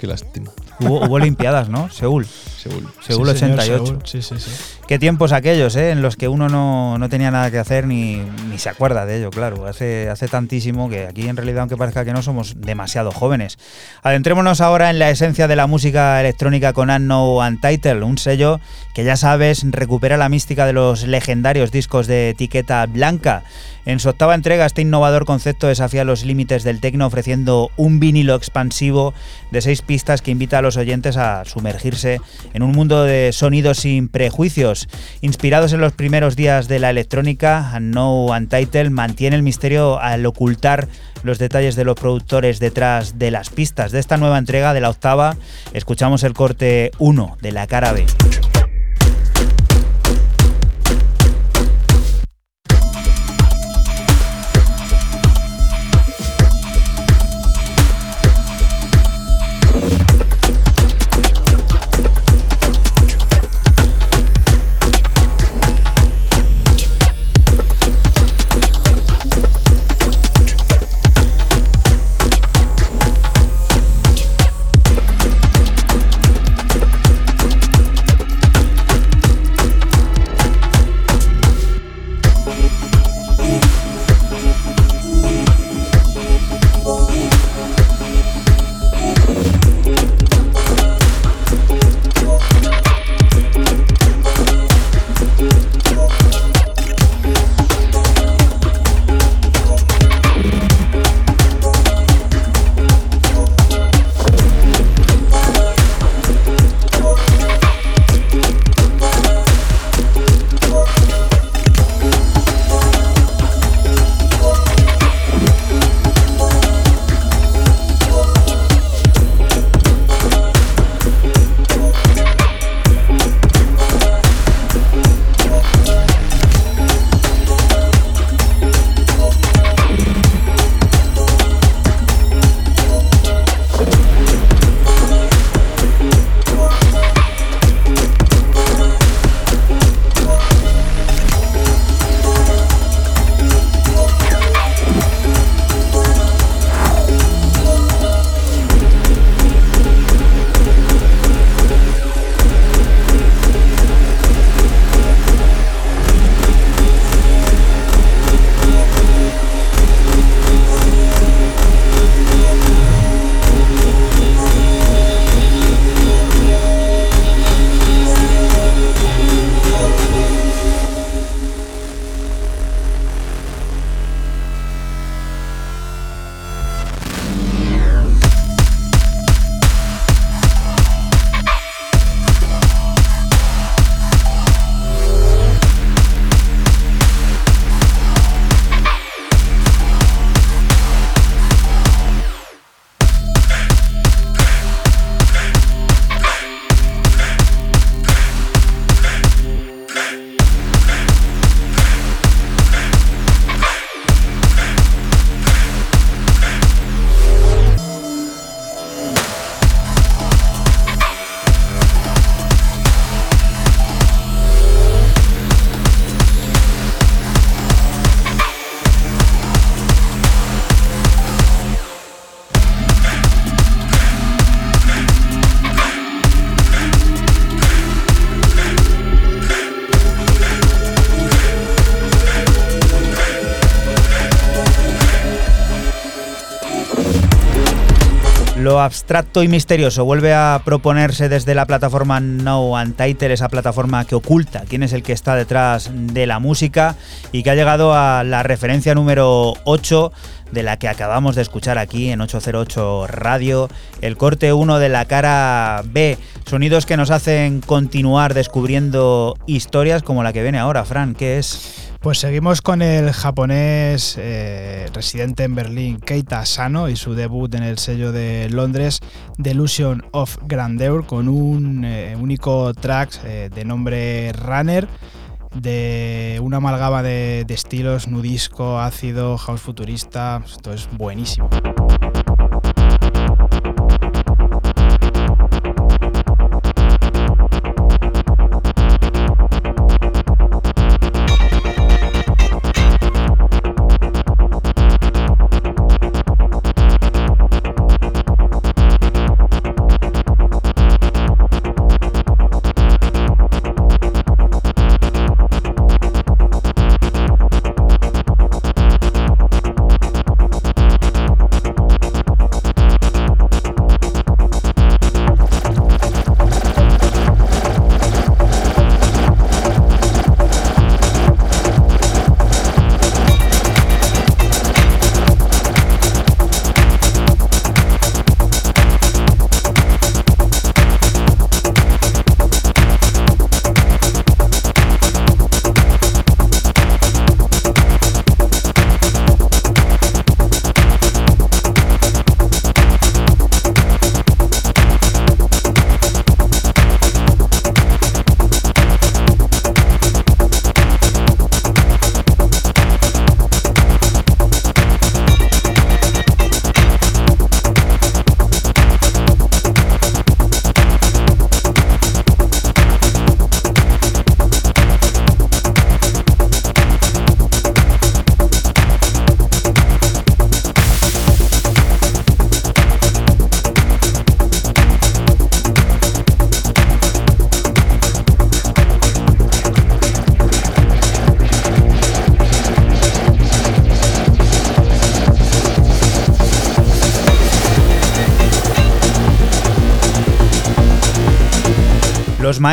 Qué lástima. Hubo, hubo Olimpiadas, ¿no? Seúl. Seúl. Seúl Sí, señor, 88. Seúl. Sí, sí, sí. Qué tiempos aquellos, ¿eh? En los que uno no, no tenía nada que hacer ni, ni se acuerda de ello, claro. Hace, hace tantísimo que aquí en realidad, aunque parezca que no, somos demasiado jóvenes. Adentrémonos ahora en la esencia de la música electrónica con Unknown Untitled, un sello que ya sabes recupera la mística de los legendarios discos de etiqueta blanca. En su octava entrega, este innovador concepto desafía los límites del tecno ofreciendo un vinilo expansivo de seis pistas que invita a los oyentes a sumergirse en un mundo de sonidos sin prejuicios. Inspirados en los primeros días de la electrónica, No Untitled mantiene el misterio al ocultar los detalles de los productores detrás de las pistas. De esta nueva entrega de la octava, escuchamos el corte 1 de la cara B. abstracto y misterioso vuelve a proponerse desde la plataforma No Untitled, esa plataforma que oculta quién es el que está detrás de la música y que ha llegado a la referencia número 8 de la que acabamos de escuchar aquí en 808 Radio, el corte 1 de la cara B, sonidos que nos hacen continuar descubriendo historias como la que viene ahora, Fran, ¿qué es? Pues seguimos con el japonés eh, residente en Berlín, Keita Sano, y su debut en el sello de Londres, Delusion of Grandeur, con un eh, único track eh, de nombre Runner, de una amalgama de, de estilos, nudisco, ácido, house futurista, esto es buenísimo.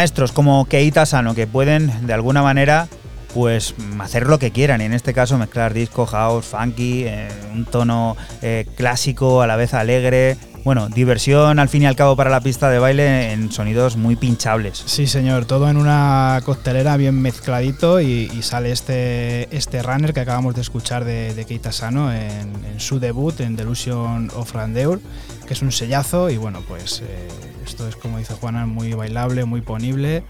Maestros como Keita Sano, que pueden de alguna manera pues hacer lo que quieran y en este caso mezclar disco, house, funky, eh, un tono eh, clásico a la vez alegre. Bueno, diversión al fin y al cabo para la pista de baile en sonidos muy pinchables. Sí, señor, todo en una costelera bien mezcladito y, sale este, este runner que acabamos de escuchar de, de Keita Sano en, su debut en Delusion of Randeur, que es un sellazo y bueno, pues eh, esto es como dice Juana, muy bailable, muy ponible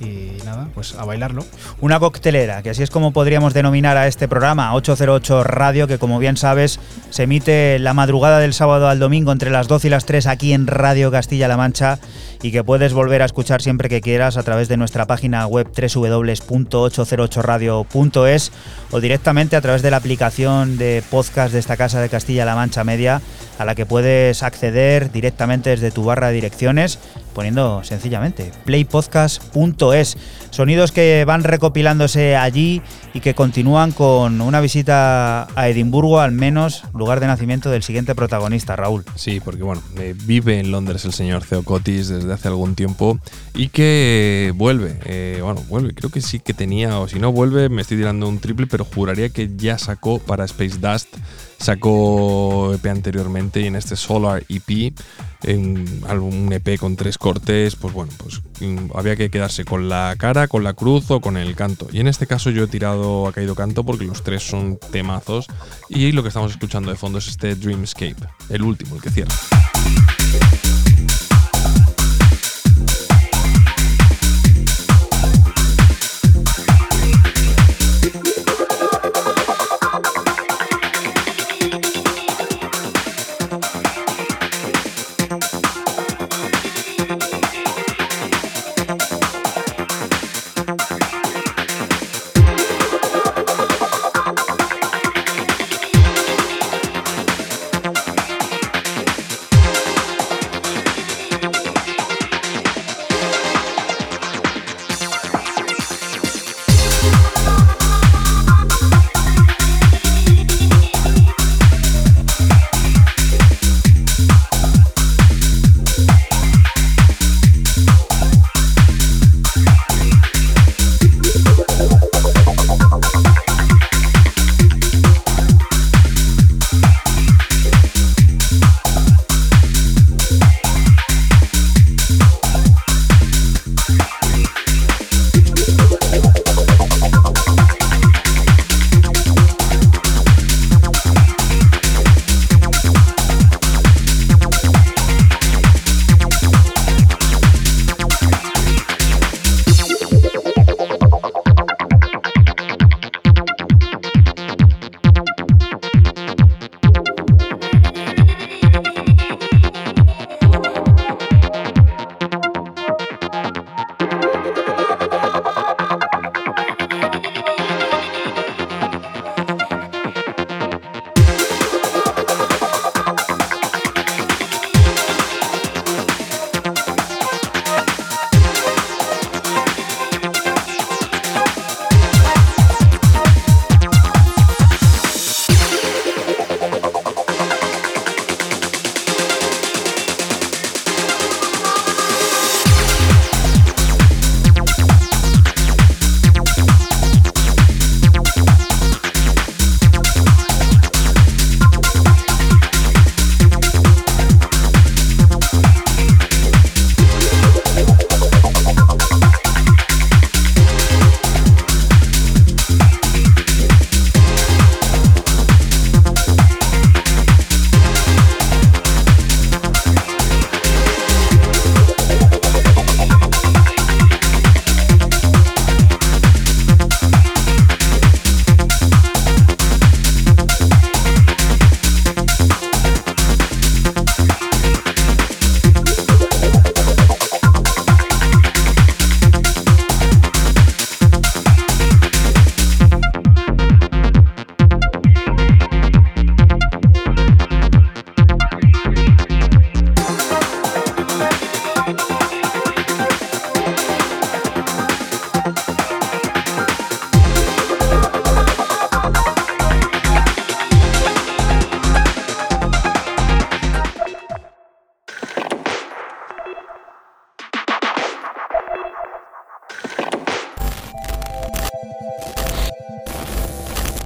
y nada, pues a bailarlo. Una coctelera, que así es como podríamos denominar a este programa, 808 Radio, que como bien sabes se emite la madrugada del sábado al domingo entre las 12 y las 3 aquí en Radio Castilla-La Mancha y que puedes volver a escuchar siempre que quieras a través de nuestra página web www.808radio.es o directamente a través de la aplicación de podcast de esta casa de Castilla-La Mancha Media a la que puedes acceder directamente desde tu barra de direcciones poniendo sencillamente playpodcast.es. Sonidos que van recopilándose allí y que continúan con una visita a Edimburgo, al menos lugar de nacimiento del siguiente protagonista, Raúl. Sí, porque bueno, eh, vive en Londres el señor Theocotis desde hace algún tiempo y que vuelve, eh, bueno, vuelve, creo que sí que tenía, o si no vuelve, me estoy tirando un triple, pero juraría que ya sacó para Space Dust, sacó EP anteriormente y en este Solar EP, en un EP con tres cortes, pues bueno, pues mm, había que quedarse con la cara, con la cruz o con el canto. Y en este caso yo he tirado a caído canto porque los tres son temazos y lo que estamos escuchando de fondo es este Dreamscape, el último, el que cierra.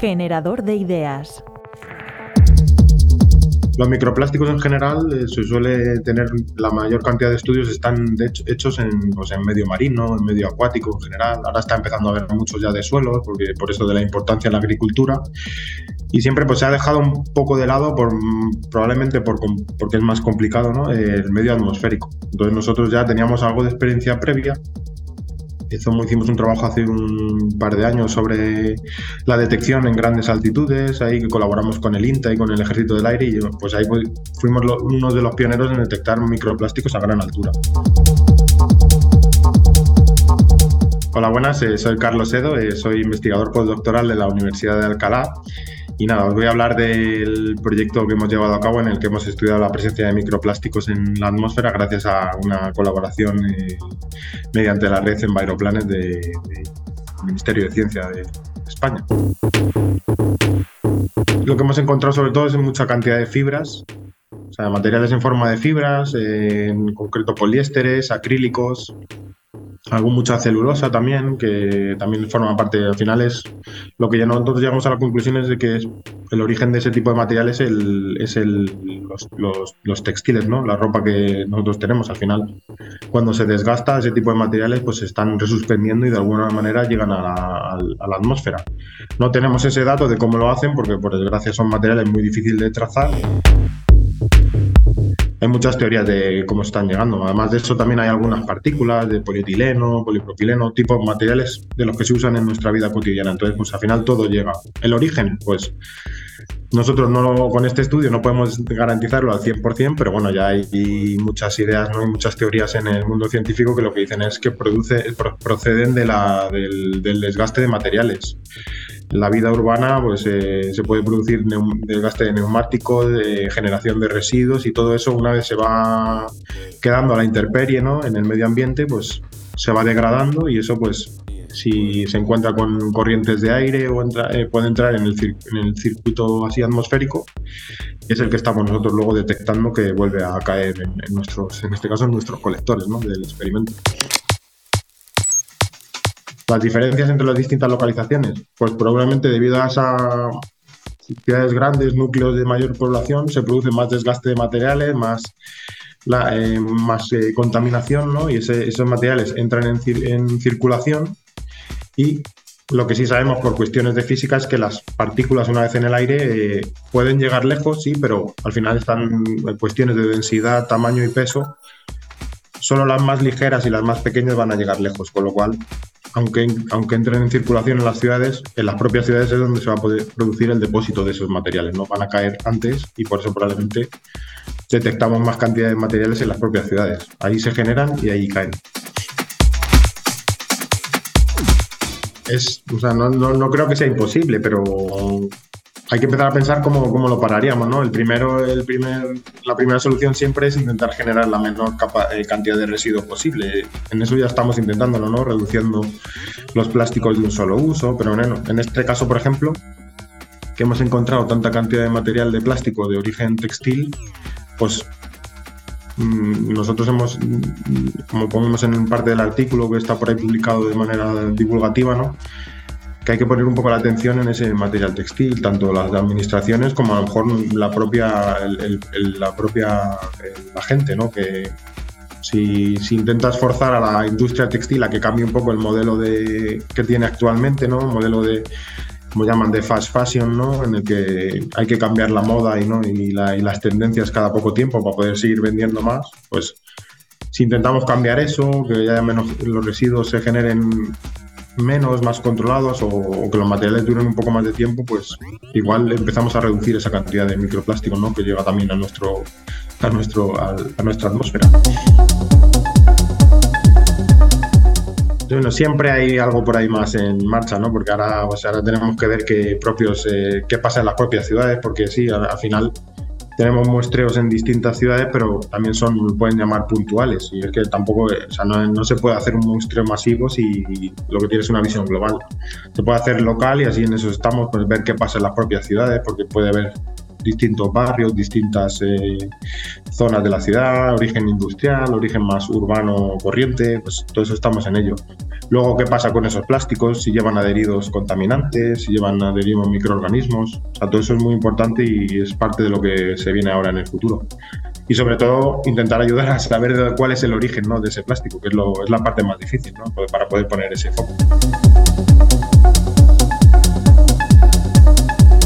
Generador de ideas. Los microplásticos en general eh, se suele tener la mayor cantidad de estudios están hechos en, pues, en medio marino, en medio acuático en general. Ahora está empezando a haber muchos ya de suelo, porque por eso de la importancia en la agricultura. Y siempre pues se ha dejado un poco de lado por probablemente por, porque es más complicado, ¿no? El medio atmosférico. Entonces nosotros ya teníamos algo de experiencia previa hicimos un trabajo hace un par de años sobre la detección en grandes altitudes, ahí colaboramos con el INTA y con el Ejército del Aire y pues ahí fu- fuimos lo- uno de los pioneros en detectar microplásticos a gran altura. Hola, buenas, eh, soy Carlos Edo, eh, soy investigador postdoctoral de la Universidad de Alcalá y nada, os voy a hablar del proyecto que hemos llevado a cabo en el que hemos estudiado la presencia de microplásticos en la atmósfera gracias a una colaboración eh, mediante la red Enviroplanet del de, Ministerio de Ciencia de España. Lo que hemos encontrado sobre todo es mucha cantidad de fibras, o sea, materiales en forma de fibras, en concreto poliésteres, acrílicos, algo mucha celulosa también, que también forma parte, al final es lo que ya nosotros llegamos a la conclusión es de que es- el origen de ese tipo de materiales es, el, es el, los, los- los textiles, ¿no? La ropa que nosotros tenemos al final. Cuando se desgasta ese tipo de materiales, pues se están resuspendiendo y de alguna manera llegan a la, a la atmósfera. No tenemos ese dato de cómo lo hacen, porque por desgracia son materiales muy difíciles de trazar. Hay muchas teorías de cómo están llegando. Además de eso, también hay algunas partículas de polietileno, polipropileno, tipos materiales de los que se usan en nuestra vida cotidiana. Entonces, pues al final todo llega. El origen, pues nosotros no con este estudio no podemos garantizarlo al 100%, pero bueno, ya hay muchas ideas, ¿no? hay muchas teorías en el mundo científico que lo que dicen es que produce, pro- proceden de la, del desgaste de materiales. La vida urbana pues, eh, se puede producir desgaste de neumáticos, de generación de residuos y todo eso una vez se va quedando a la intemperie ¿no? en el medio ambiente, pues se va degradando y eso pues si se encuentra con corrientes de aire o entra- eh, puede entrar en el, en el circuito así atmosférico es el que estamos nosotros luego detectando que vuelve a caer en, en nuestros, en este caso en nuestros colectores ¿no? del experimento. Las diferencias entre las distintas localizaciones, pues probablemente debido a esas ciudades grandes, núcleos de mayor población, se produce más desgaste de materiales, más, la, eh, más eh, contaminación, ¿no? Y ese- esos materiales entran en, en circulación y lo que sí sabemos por cuestiones de física es que las partículas una vez en el aire eh, pueden llegar lejos, sí, pero al final están cuestiones de densidad, tamaño y peso. Solo las más ligeras y las más pequeñas van a llegar lejos, con lo cual, aunque, aunque entren en circulación en las ciudades, en las propias ciudades es donde se va a poder producir el depósito de esos materiales, ¿no? Van a caer antes y por eso probablemente detectamos más cantidad de materiales en las propias ciudades. Ahí se generan y ahí caen. Es, o sea, no, no- no creo que sea imposible, pero hay que empezar a pensar cómo, cómo lo pararíamos, ¿no? El primero, el primer, la primera solución siempre es intentar generar la menor eh, cantidad de residuos posible. En eso ya estamos intentándolo, ¿no? Reduciendo los plásticos de un solo uso, pero bueno, en este caso, por ejemplo, que hemos encontrado tanta cantidad de material de plástico de origen textil, pues mm, nosotros hemos, mm, como ponemos en parte del artículo que está por ahí publicado de manera divulgativa, ¿no? Que hay que poner un poco la atención en ese material textil, tanto las administraciones como a lo mejor la propia, el- el- la propia la gente, ¿no? que si, si intentas forzar a la industria textil a que cambie un poco el modelo de, que tiene actualmente, ¿no? un modelo de, como llaman, de fast fashion, ¿no? en el que hay que cambiar la moda y, ¿no? y, la- y las tendencias cada poco tiempo para poder seguir vendiendo más, pues si intentamos cambiar eso, que haya menos, los residuos se generen menos, más controlados o, que los materiales duren un poco más de tiempo, pues igual empezamos a reducir esa cantidad de microplástico ¿no? que llega también a, nuestro, a, nuestro, a nuestra atmósfera. Bueno, siempre hay algo por ahí más en marcha, ¿no? Porque ahora, pues ahora tenemos que ver qué, propios, eh, qué pasa en las propias ciudades, porque sí, al final tenemos muestreos en distintas ciudades, pero también son, pueden llamar puntuales. Y es que tampoco, eh, o sea, no, no se puede hacer un muestreo masivo si lo que tienes es una visión global. Se puede hacer local y así en eso estamos, pues ver qué pasa en las propias ciudades, porque puede haber distintos barrios, distintas eh, zonas de la ciudad, origen industrial, origen más urbano corriente, pues todo eso estamos en ello. Luego, ¿qué pasa con esos plásticos? Si llevan adheridos contaminantes, si llevan adheridos microorganismos. O sea, todo eso es muy importante y es parte de lo que se viene ahora en el futuro. Y sobre todo, intentar ayudar a saber cuál es el origen ¿no? de ese plástico, que es, lo- es la parte más difícil ¿no? para poder poner ese foco.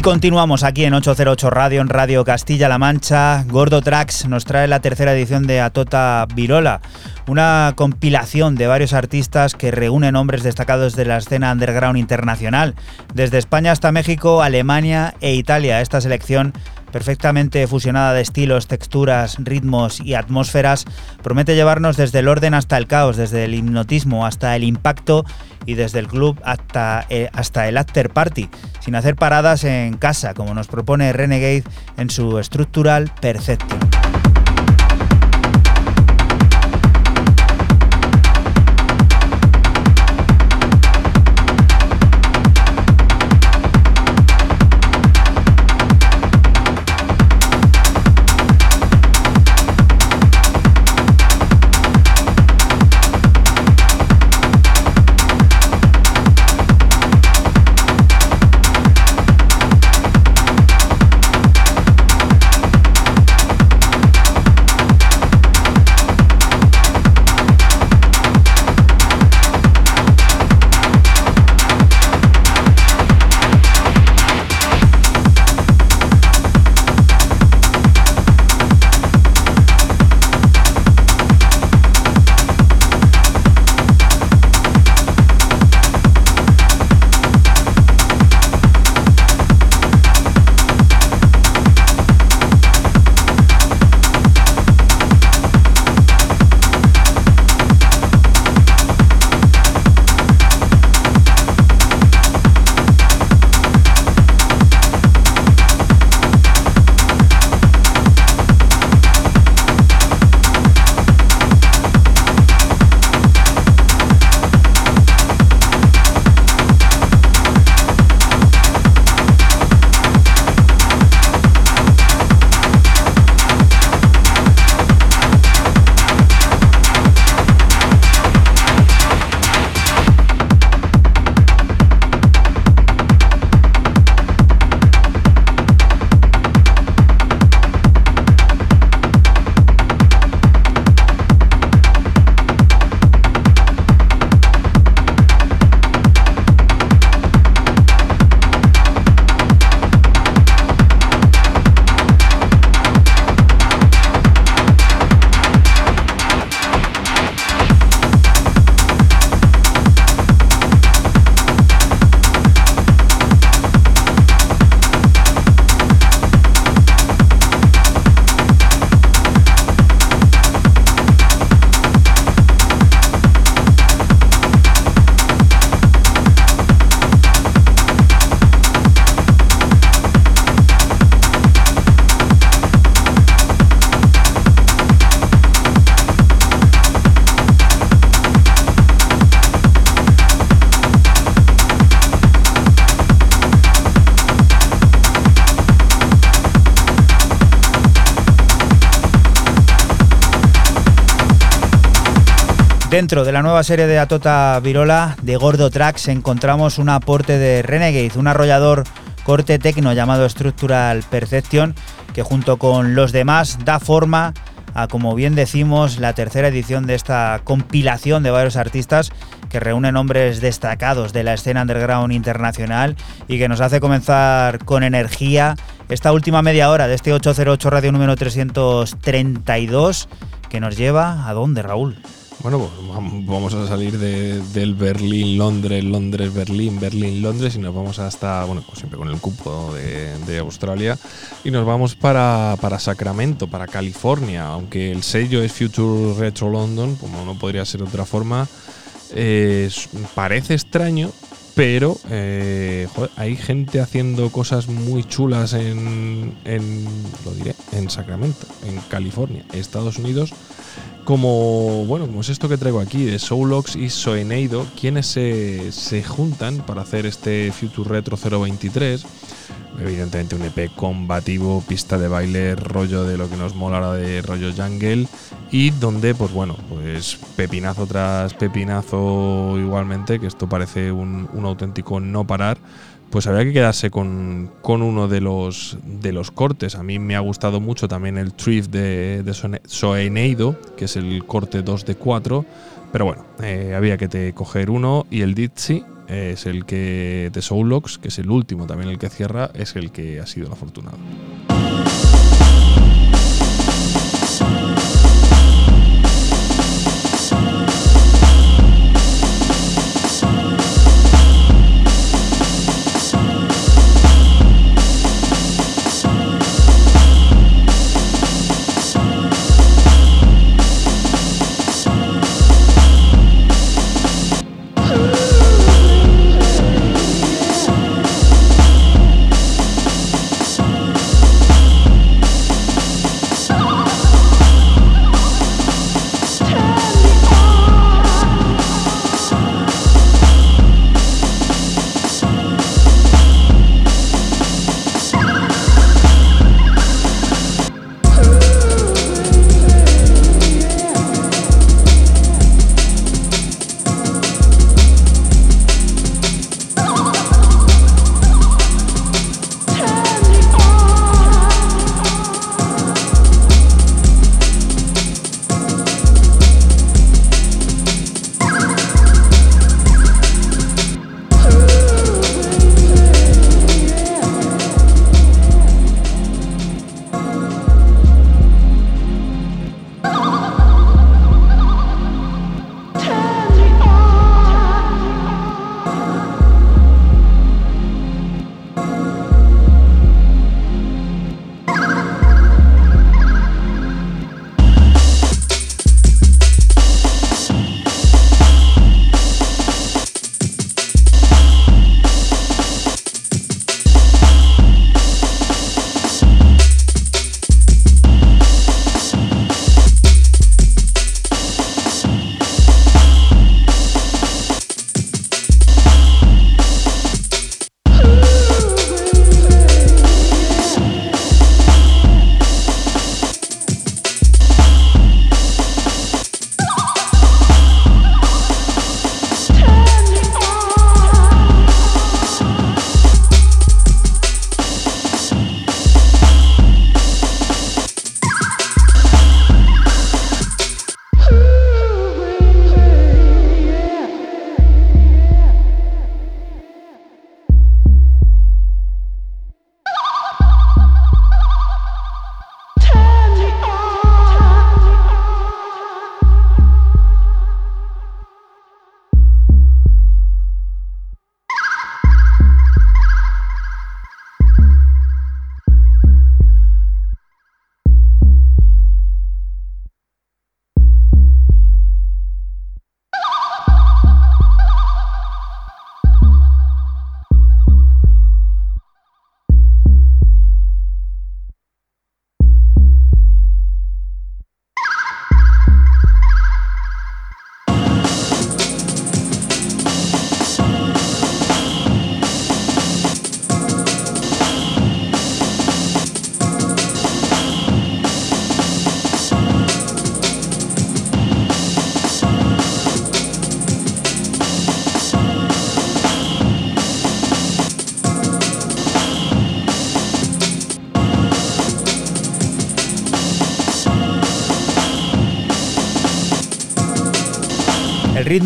Y continuamos aquí en 808 Radio, en Radio Castilla-La Mancha. Gordo Tracks nos trae la tercera edición de Atota Virola, una compilación de varios artistas que reúnen hombres destacados de la escena underground internacional, desde España hasta México, Alemania e Italia. Esta selección perfectamente fusionada de estilos, texturas, ritmos y atmósferas, promete llevarnos desde el orden hasta el caos, desde el hipnotismo hasta el impacto y desde el club hasta, eh, hasta el after party, sin hacer paradas en casa, como nos propone Renegade en su Structural Perception. Dentro de la nueva serie de Atota Virola de Gordo Tracks encontramos un aporte de Renegade, un arrollador corte tecno llamado Structural Perception, que junto con los demás da forma a, como bien decimos, la tercera edición de esta compilación de varios artistas que reúnen nombres destacados de la escena underground internacional y que nos hace comenzar con energía esta última media hora de este 808 Radio número 332 que nos lleva a dónde, Raúl. Bueno, pues vam- vamos a salir de- del Berlín-Londres, Londres-Berlín, Berlín-Londres y nos vamos hasta, bueno, pues siempre con el cupo de, de Australia y nos vamos para, para Sacramento, para California, aunque el sello es Future Retro London, como no podría ser de otra forma. Eh, parece extraño, pero eh, joder, hay gente haciendo cosas muy chulas en, en, lo diré, en Sacramento, en California, Estados Unidos, como, bueno, como es esto que traigo aquí, de Soulox y Soeneido, quienes se, se juntan para hacer este Future Retro 023. Evidentemente un EP combativo, pista de baile, rollo de lo que nos mola de rollo jungle y donde, pues bueno, pues pepinazo tras pepinazo igualmente, que esto parece un, un auténtico no parar, pues habría que quedarse con, con uno de los, de los cortes. A mí me ha gustado mucho también el Thrift de, de Soene- Soeneido, que es el corte 2 de 4, pero bueno, eh, había que te coger uno y el Ditsy es el que de Soulox, que es el último también el que cierra, es el que ha sido el afortunado.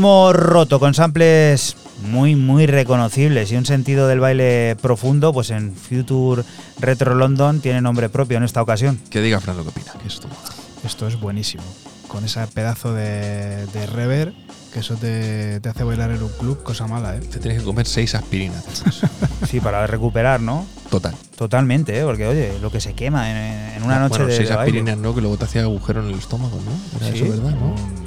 Ritmo roto con samples muy, muy reconocibles y un sentido del baile profundo, pues en Future Retro London tiene nombre propio en esta ocasión. Que diga Fran lo que opina, que esto. Esto es buenísimo. Con ese pedazo de, de rever, que eso te, te hace bailar en un club, cosa mala, ¿eh? Te tienes que comer seis aspirinas. <laughs> Sí, para recuperar, ¿no? Total. Totalmente, ¿eh? porque oye, lo que se quema en, en una noche bueno, de, seis de baile. aspirinas no, que luego te hacía agujero en el estómago, ¿no? Era Sí, eso, ¿verdad? ¿no?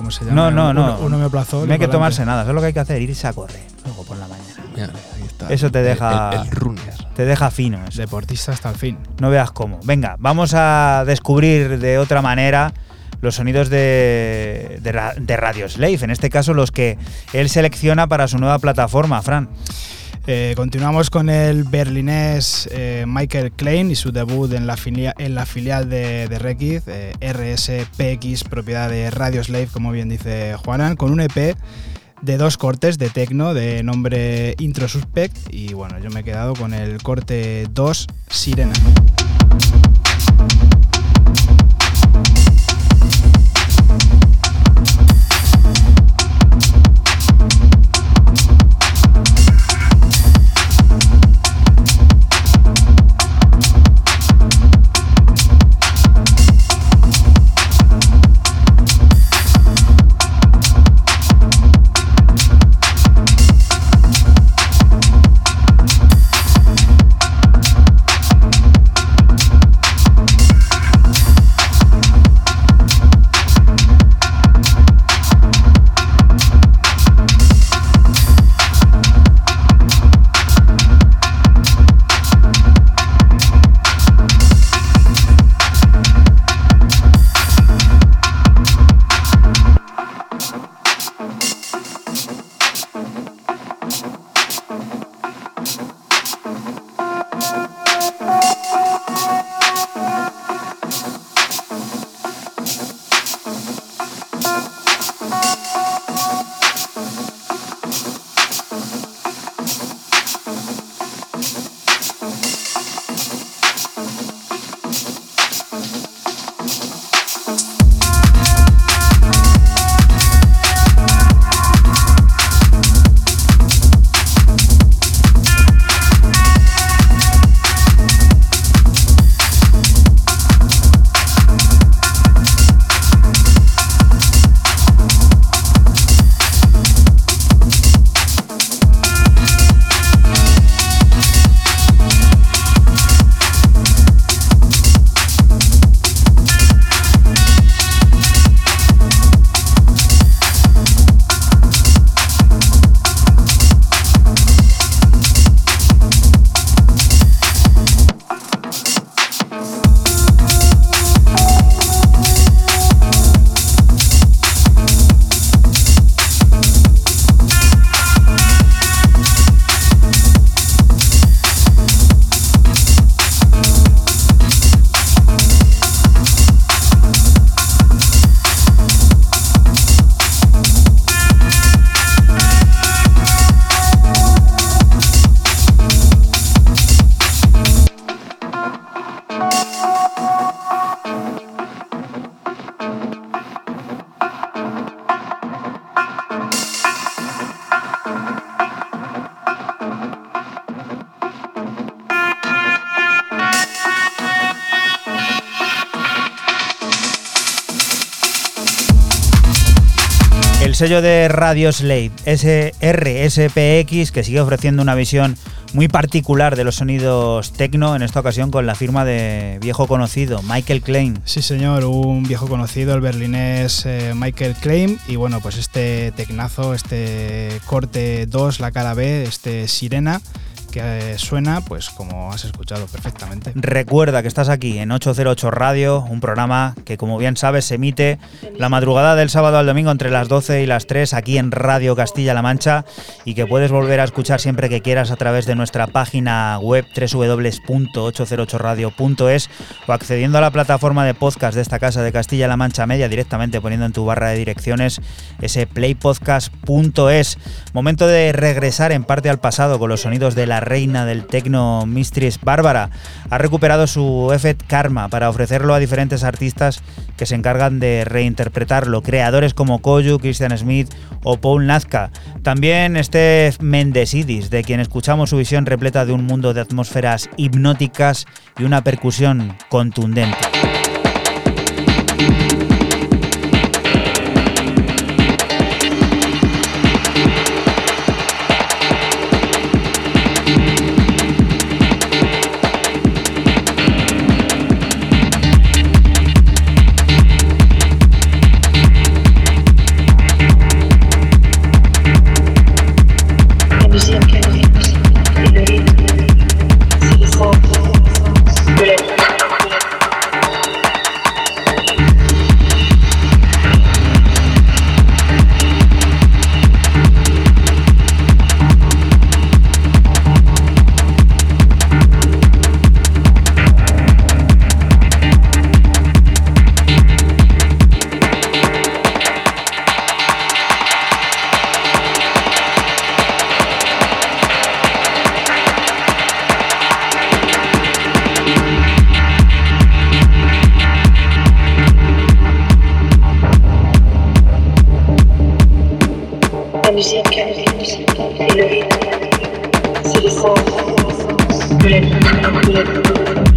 Un, un ¿cómo se llama? No, no, no. Un omeprazol No hay que tomarse nada. Eso es lo que hay que hacer, irse a correr luego por la mañana. Mira, ahí está. Eso te deja- El, el runner. Te deja fino eso. Deportista hasta el fin. No veas cómo. Venga, vamos a descubrir de otra manera los sonidos de, de Radio Slave, en este caso los que él selecciona para su nueva plataforma, Fran. Eh, continuamos con el berlinés eh, Michael Klein y su debut en la, filial de, de Rekiz, eh, RSPX, propiedad de Radio Slave, como bien dice Juanan, con un EP de dos cortes de tecno de nombre Intro Suspect. Y bueno, yo me he quedado con el corte 2 Sirena. Sello de Radio Slave, SRSPX, que sigue ofreciendo una visión muy particular de los sonidos techno, en esta ocasión con la firma de viejo conocido, Michael Klein. Sí, señor, un viejo conocido, el berlinés eh, Michael Klein. Y bueno, pues este tecnazo, este corte 2, la cara B, este Sirena, que eh, suena, pues como has escuchado perfectamente. Recuerda que estás aquí en 808 Radio, un programa que como bien sabes se emite la madrugada del sábado al domingo entre las 12 y las 3 aquí en Radio Castilla-La Mancha y que puedes volver a escuchar siempre que quieras a través de nuestra página web www.808radio.es o accediendo a la plataforma de podcast de esta casa de Castilla-La Mancha Media directamente poniendo en tu barra de direcciones ese playpodcast.es. Momento de regresar en parte al pasado con los sonidos de la reina del tecno Mistress Bárbara. Ha recuperado su Effect Karma para ofrecerlo a diferentes artistas que se encargan de reinterpretarlo, creadores como Koyu, Christian Smith o Paul Nazca. También Steph Mendesidis, de quien escuchamos su visión repleta de un mundo de atmósferas hipnóticas y una percusión contundente. Musique et le rythme, c'est l'essence de la vie.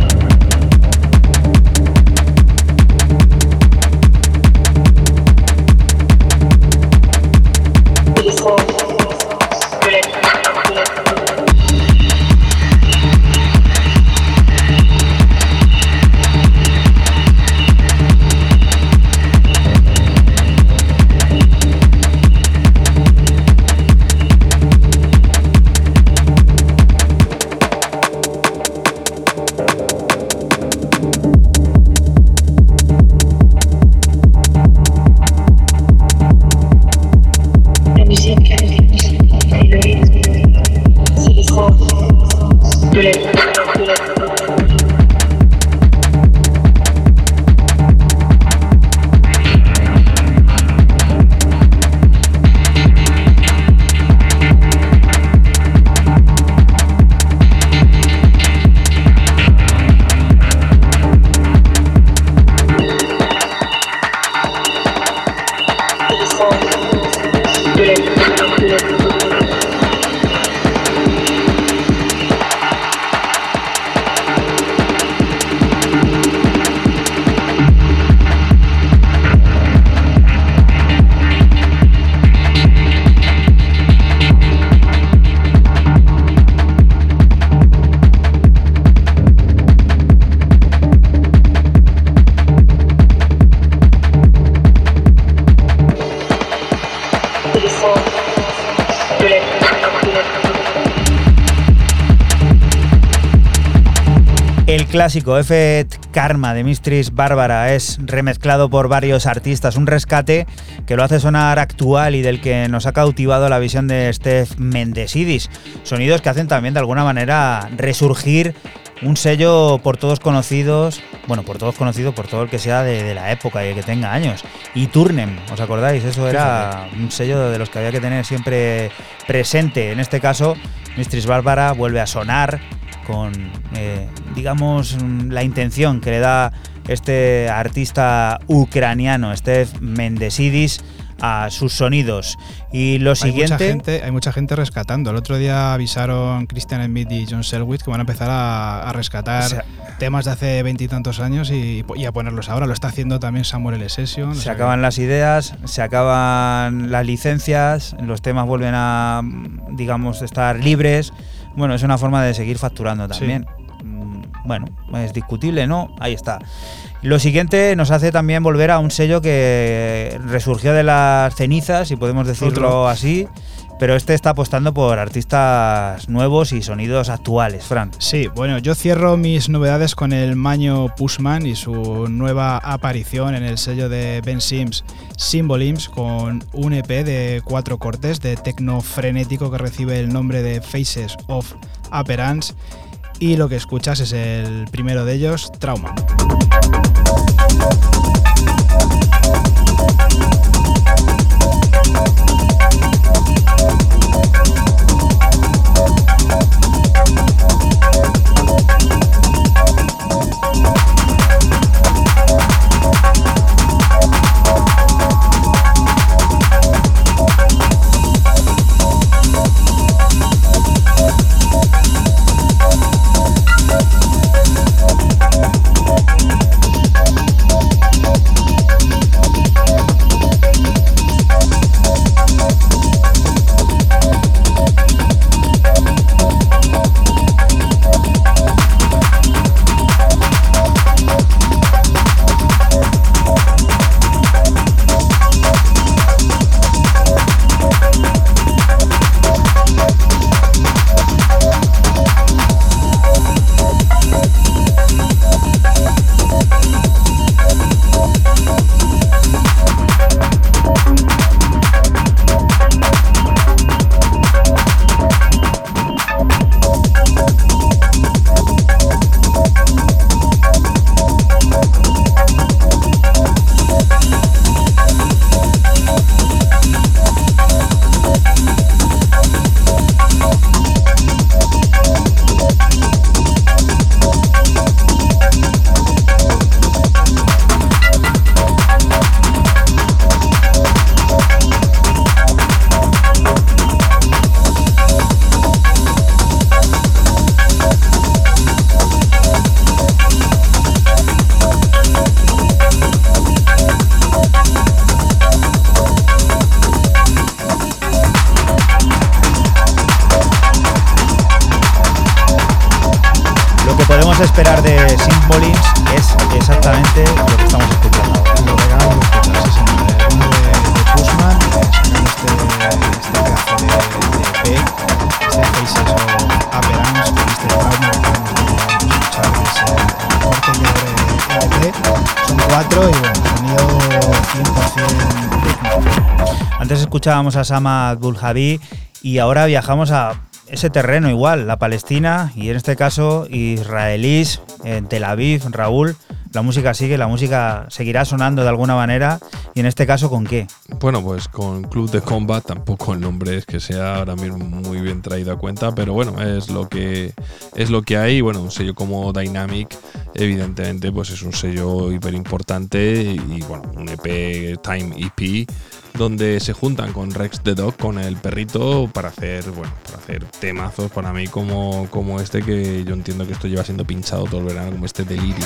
Clásico Effet Karma de Mistress Bárbara es remezclado por varios artistas, un rescate que lo hace sonar actual y del que nos ha cautivado la visión de Steph Mendesidis. Sonidos que hacen también de alguna manera resurgir un sello por todos conocidos, bueno, por todos conocidos, por todo el que sea de, de la época y que tenga años. Y Turnem, ¿os acordáis? Eso era un sello de los que había que tener siempre presente. En este caso, Mistress Bárbara vuelve a sonar con, digamos, mm, la intención que le da este artista ucraniano, Steph Mendesidis, a sus sonidos. Y lo Hay siguiente... mucha, gente, hay mucha gente rescatando. El otro día avisaron Christian Smith y John Selwyn que van a empezar a, a rescatar O sea- temas de hace veintitantos años y, y a ponerlos ahora. Lo está haciendo también Samuel L. Session. Se acaban las ideas, se acaban las licencias, los temas vuelven a, digamos, estar libres. Bueno, es una forma de seguir facturando también. Bueno, es discutible, ¿no? Ahí está. Lo siguiente nos hace también volver a un sello que resurgió de las cenizas, si podemos decirlo Otro. así, pero este está apostando por artistas nuevos y sonidos actuales, Fran. Sí, bueno, yo cierro mis novedades con el Maño Pushman y su nueva aparición en el sello de Ben Sims, Symbolims, con un EP de cuatro cortes de tecno frenético que recibe el nombre de Faces of Appearance. Y lo que escuchas es el primero de ellos, Trauma. Escuchábamos a Sama Abdul Javi y ahora viajamos a ese terreno igual, la Palestina y en este caso israelíes en Tel Aviv, Raúl. La música sigue, la música seguirá sonando de alguna manera y en este caso con qué? Bueno, pues con Club de Combat tampoco el nombre es que sea ahora mismo muy bien traído a cuenta, pero bueno, es lo que es lo que hay. Bueno, un sello como Dynamic, evidentemente, pues es un sello hiper importante y bueno, un EP Time EP donde se juntan con Rex the Dog, con el perrito, para hacer, bueno, para hacer temazos para mí como, como este que yo entiendo que esto lleva siendo pinchado todo el verano, como este delirio.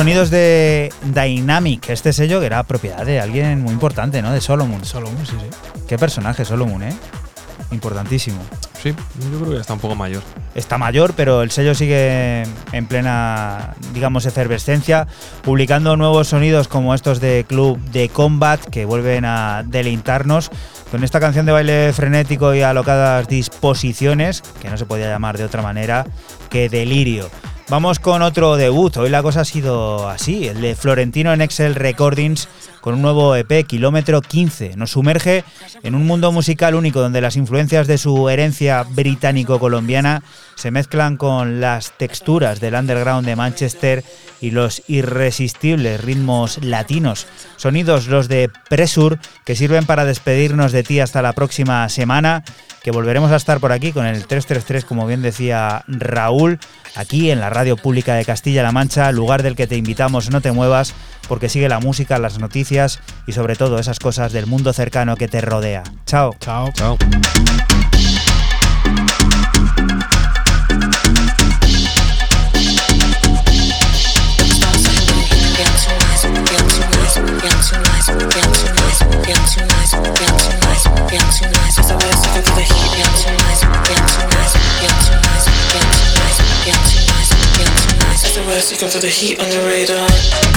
Sonidos de Dynamic, este sello que era propiedad de alguien muy importante, ¿no? De Solomon. Solomon, sí, sí. Qué personaje Solomon, ¿eh? Importantísimo. Sí, yo creo que ya está un poco mayor. Está mayor, pero el sello sigue en plena, digamos, efervescencia, publicando nuevos sonidos como estos de Club de Combat que vuelven a deleitarnos con esta canción de baile frenético y alocadas disposiciones, que no se podía llamar de otra manera que Delirio. Vamos con otro debut. Hoy la cosa ha sido así, el de Florentino en Excel Recordings con un nuevo EP, Kilómetro 15. Nos sumerge en un mundo musical único donde las influencias de su herencia británico-colombiana se mezclan con las texturas del underground de Manchester y los irresistibles ritmos latinos. Sonidos los de Pressure que sirven para despedirnos de ti hasta la próxima semana, que volveremos a estar por aquí con el 333, como bien decía Raúl, aquí en la radio pública de Castilla-La Mancha, lugar del que te invitamos, no te muevas, porque sigue la música, las noticias y sobre todo esas cosas del mundo cercano que te rodea. Chao. Chao. Chao. For the heat on the radar.